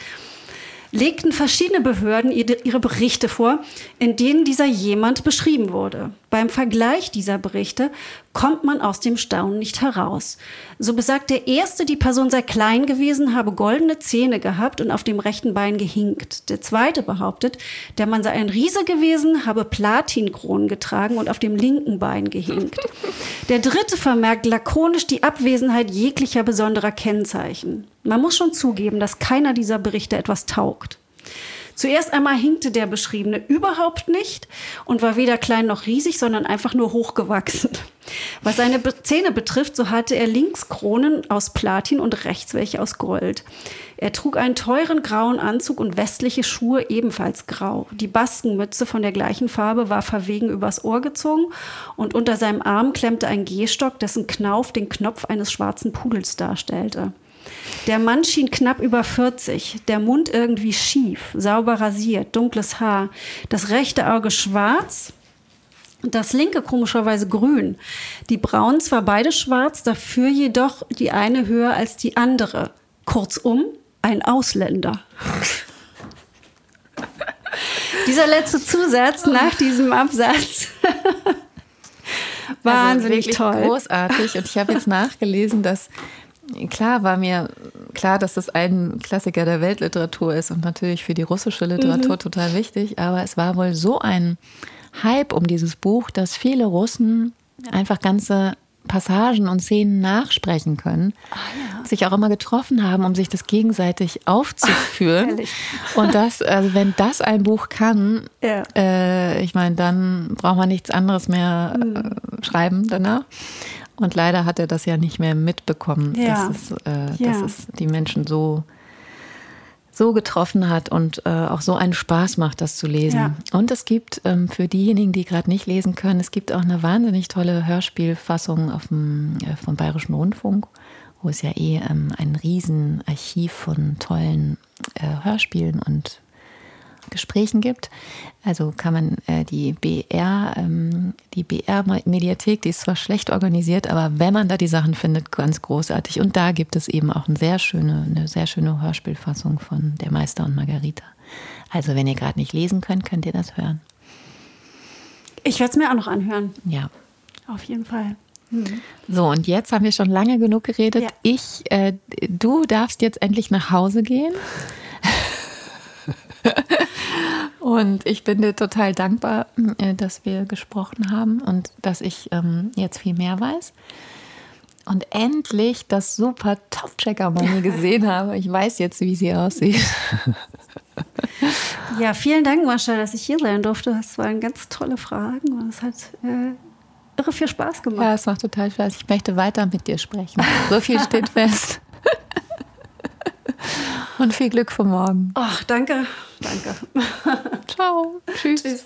legten verschiedene Behörden ihre Berichte vor, in denen dieser jemand beschrieben wurde. Beim Vergleich dieser Berichte kommt man aus dem Staunen nicht heraus. So besagt der erste, die Person sei klein gewesen, habe goldene Zähne gehabt und auf dem rechten Bein gehinkt. Der zweite behauptet, der Mann sei ein Riese gewesen, habe Platinkronen getragen und auf dem linken Bein gehinkt. *laughs* Der dritte vermerkt lakonisch die Abwesenheit jeglicher besonderer Kennzeichen. Man muss schon zugeben, dass keiner dieser Berichte etwas taugt. Zuerst einmal hinkte der Beschriebene überhaupt nicht und war weder klein noch riesig, sondern einfach nur hochgewachsen. Was seine Zähne betrifft, so hatte er links Kronen aus Platin und rechts welche aus Gold. Er trug einen teuren grauen Anzug und westliche Schuhe ebenfalls grau. Die Baskenmütze von der gleichen Farbe war verwegen übers Ohr gezogen und unter seinem Arm klemmte ein Gehstock, dessen Knauf den Knopf eines schwarzen Pudels darstellte. Der Mann schien knapp über 40, der Mund irgendwie schief, sauber rasiert, dunkles Haar, das rechte Auge schwarz, das linke komischerweise grün. Die Brauen zwar beide schwarz, dafür jedoch die eine höher als die andere. Kurzum, ein Ausländer. *laughs* Dieser letzte Zusatz nach diesem Absatz. *laughs* Wahnsinnig also toll. Großartig. Und ich habe jetzt *laughs* nachgelesen, dass klar war mir klar, dass das ein Klassiker der Weltliteratur ist und natürlich für die russische Literatur mhm. total wichtig. Aber es war wohl so ein Hype um dieses Buch, dass viele Russen einfach ganze Passagen und Szenen nachsprechen können, ah, ja. sich auch immer getroffen haben, um sich das gegenseitig aufzuführen. *laughs* Ach, und das, also wenn das ein Buch kann, ja. äh, ich meine, dann braucht man nichts anderes mehr äh, mhm. schreiben danach. Und leider hat er das ja nicht mehr mitbekommen, ja. dass, es, äh, ja. dass es die Menschen so, so getroffen hat und äh, auch so einen Spaß macht, das zu lesen. Ja. Und es gibt ähm, für diejenigen, die gerade nicht lesen können, es gibt auch eine wahnsinnig tolle Hörspielfassung auf dem, äh, vom Bayerischen Rundfunk, wo es ja eh ähm, ein Riesenarchiv von tollen äh, Hörspielen und Gesprächen gibt. Also kann man äh, die BR, ähm, die BR-Mediathek, die ist zwar schlecht organisiert, aber wenn man da die Sachen findet, ganz großartig. Und da gibt es eben auch eine sehr schöne, eine sehr schöne Hörspielfassung von Der Meister und Margarita. Also wenn ihr gerade nicht lesen könnt, könnt ihr das hören. Ich werde es mir auch noch anhören. Ja. Auf jeden Fall. Mhm. So, und jetzt haben wir schon lange genug geredet. Ja. Ich, äh, du darfst jetzt endlich nach Hause gehen. *laughs* Und ich bin dir total dankbar, äh, dass wir gesprochen haben und dass ich ähm, jetzt viel mehr weiß. Und endlich das super Top-Checker-Money *laughs* gesehen habe. Ich weiß jetzt, wie sie aussieht. Ja, vielen Dank, Mascha, dass ich hier sein durfte. Das waren ganz tolle Fragen und es hat äh, irre viel Spaß gemacht. Ja, es macht total Spaß. Ich möchte weiter mit dir sprechen. So viel steht fest. *laughs* Und viel Glück für morgen. Ach, danke. Danke. *laughs* Ciao. Tschüss. Tschüss.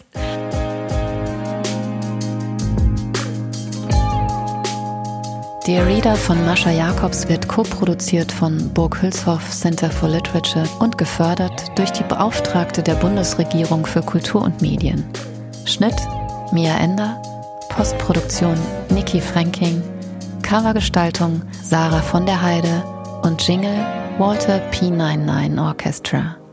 Dear Reader von Mascha Jacobs wird co-produziert von Burg Hülshoff Center for Literature und gefördert durch die Beauftragte der Bundesregierung für Kultur und Medien. Schnitt Mia Ender, Postproduktion Niki Franking, Covergestaltung Sarah von der Heide und Jingle Walter P99 Orchestra.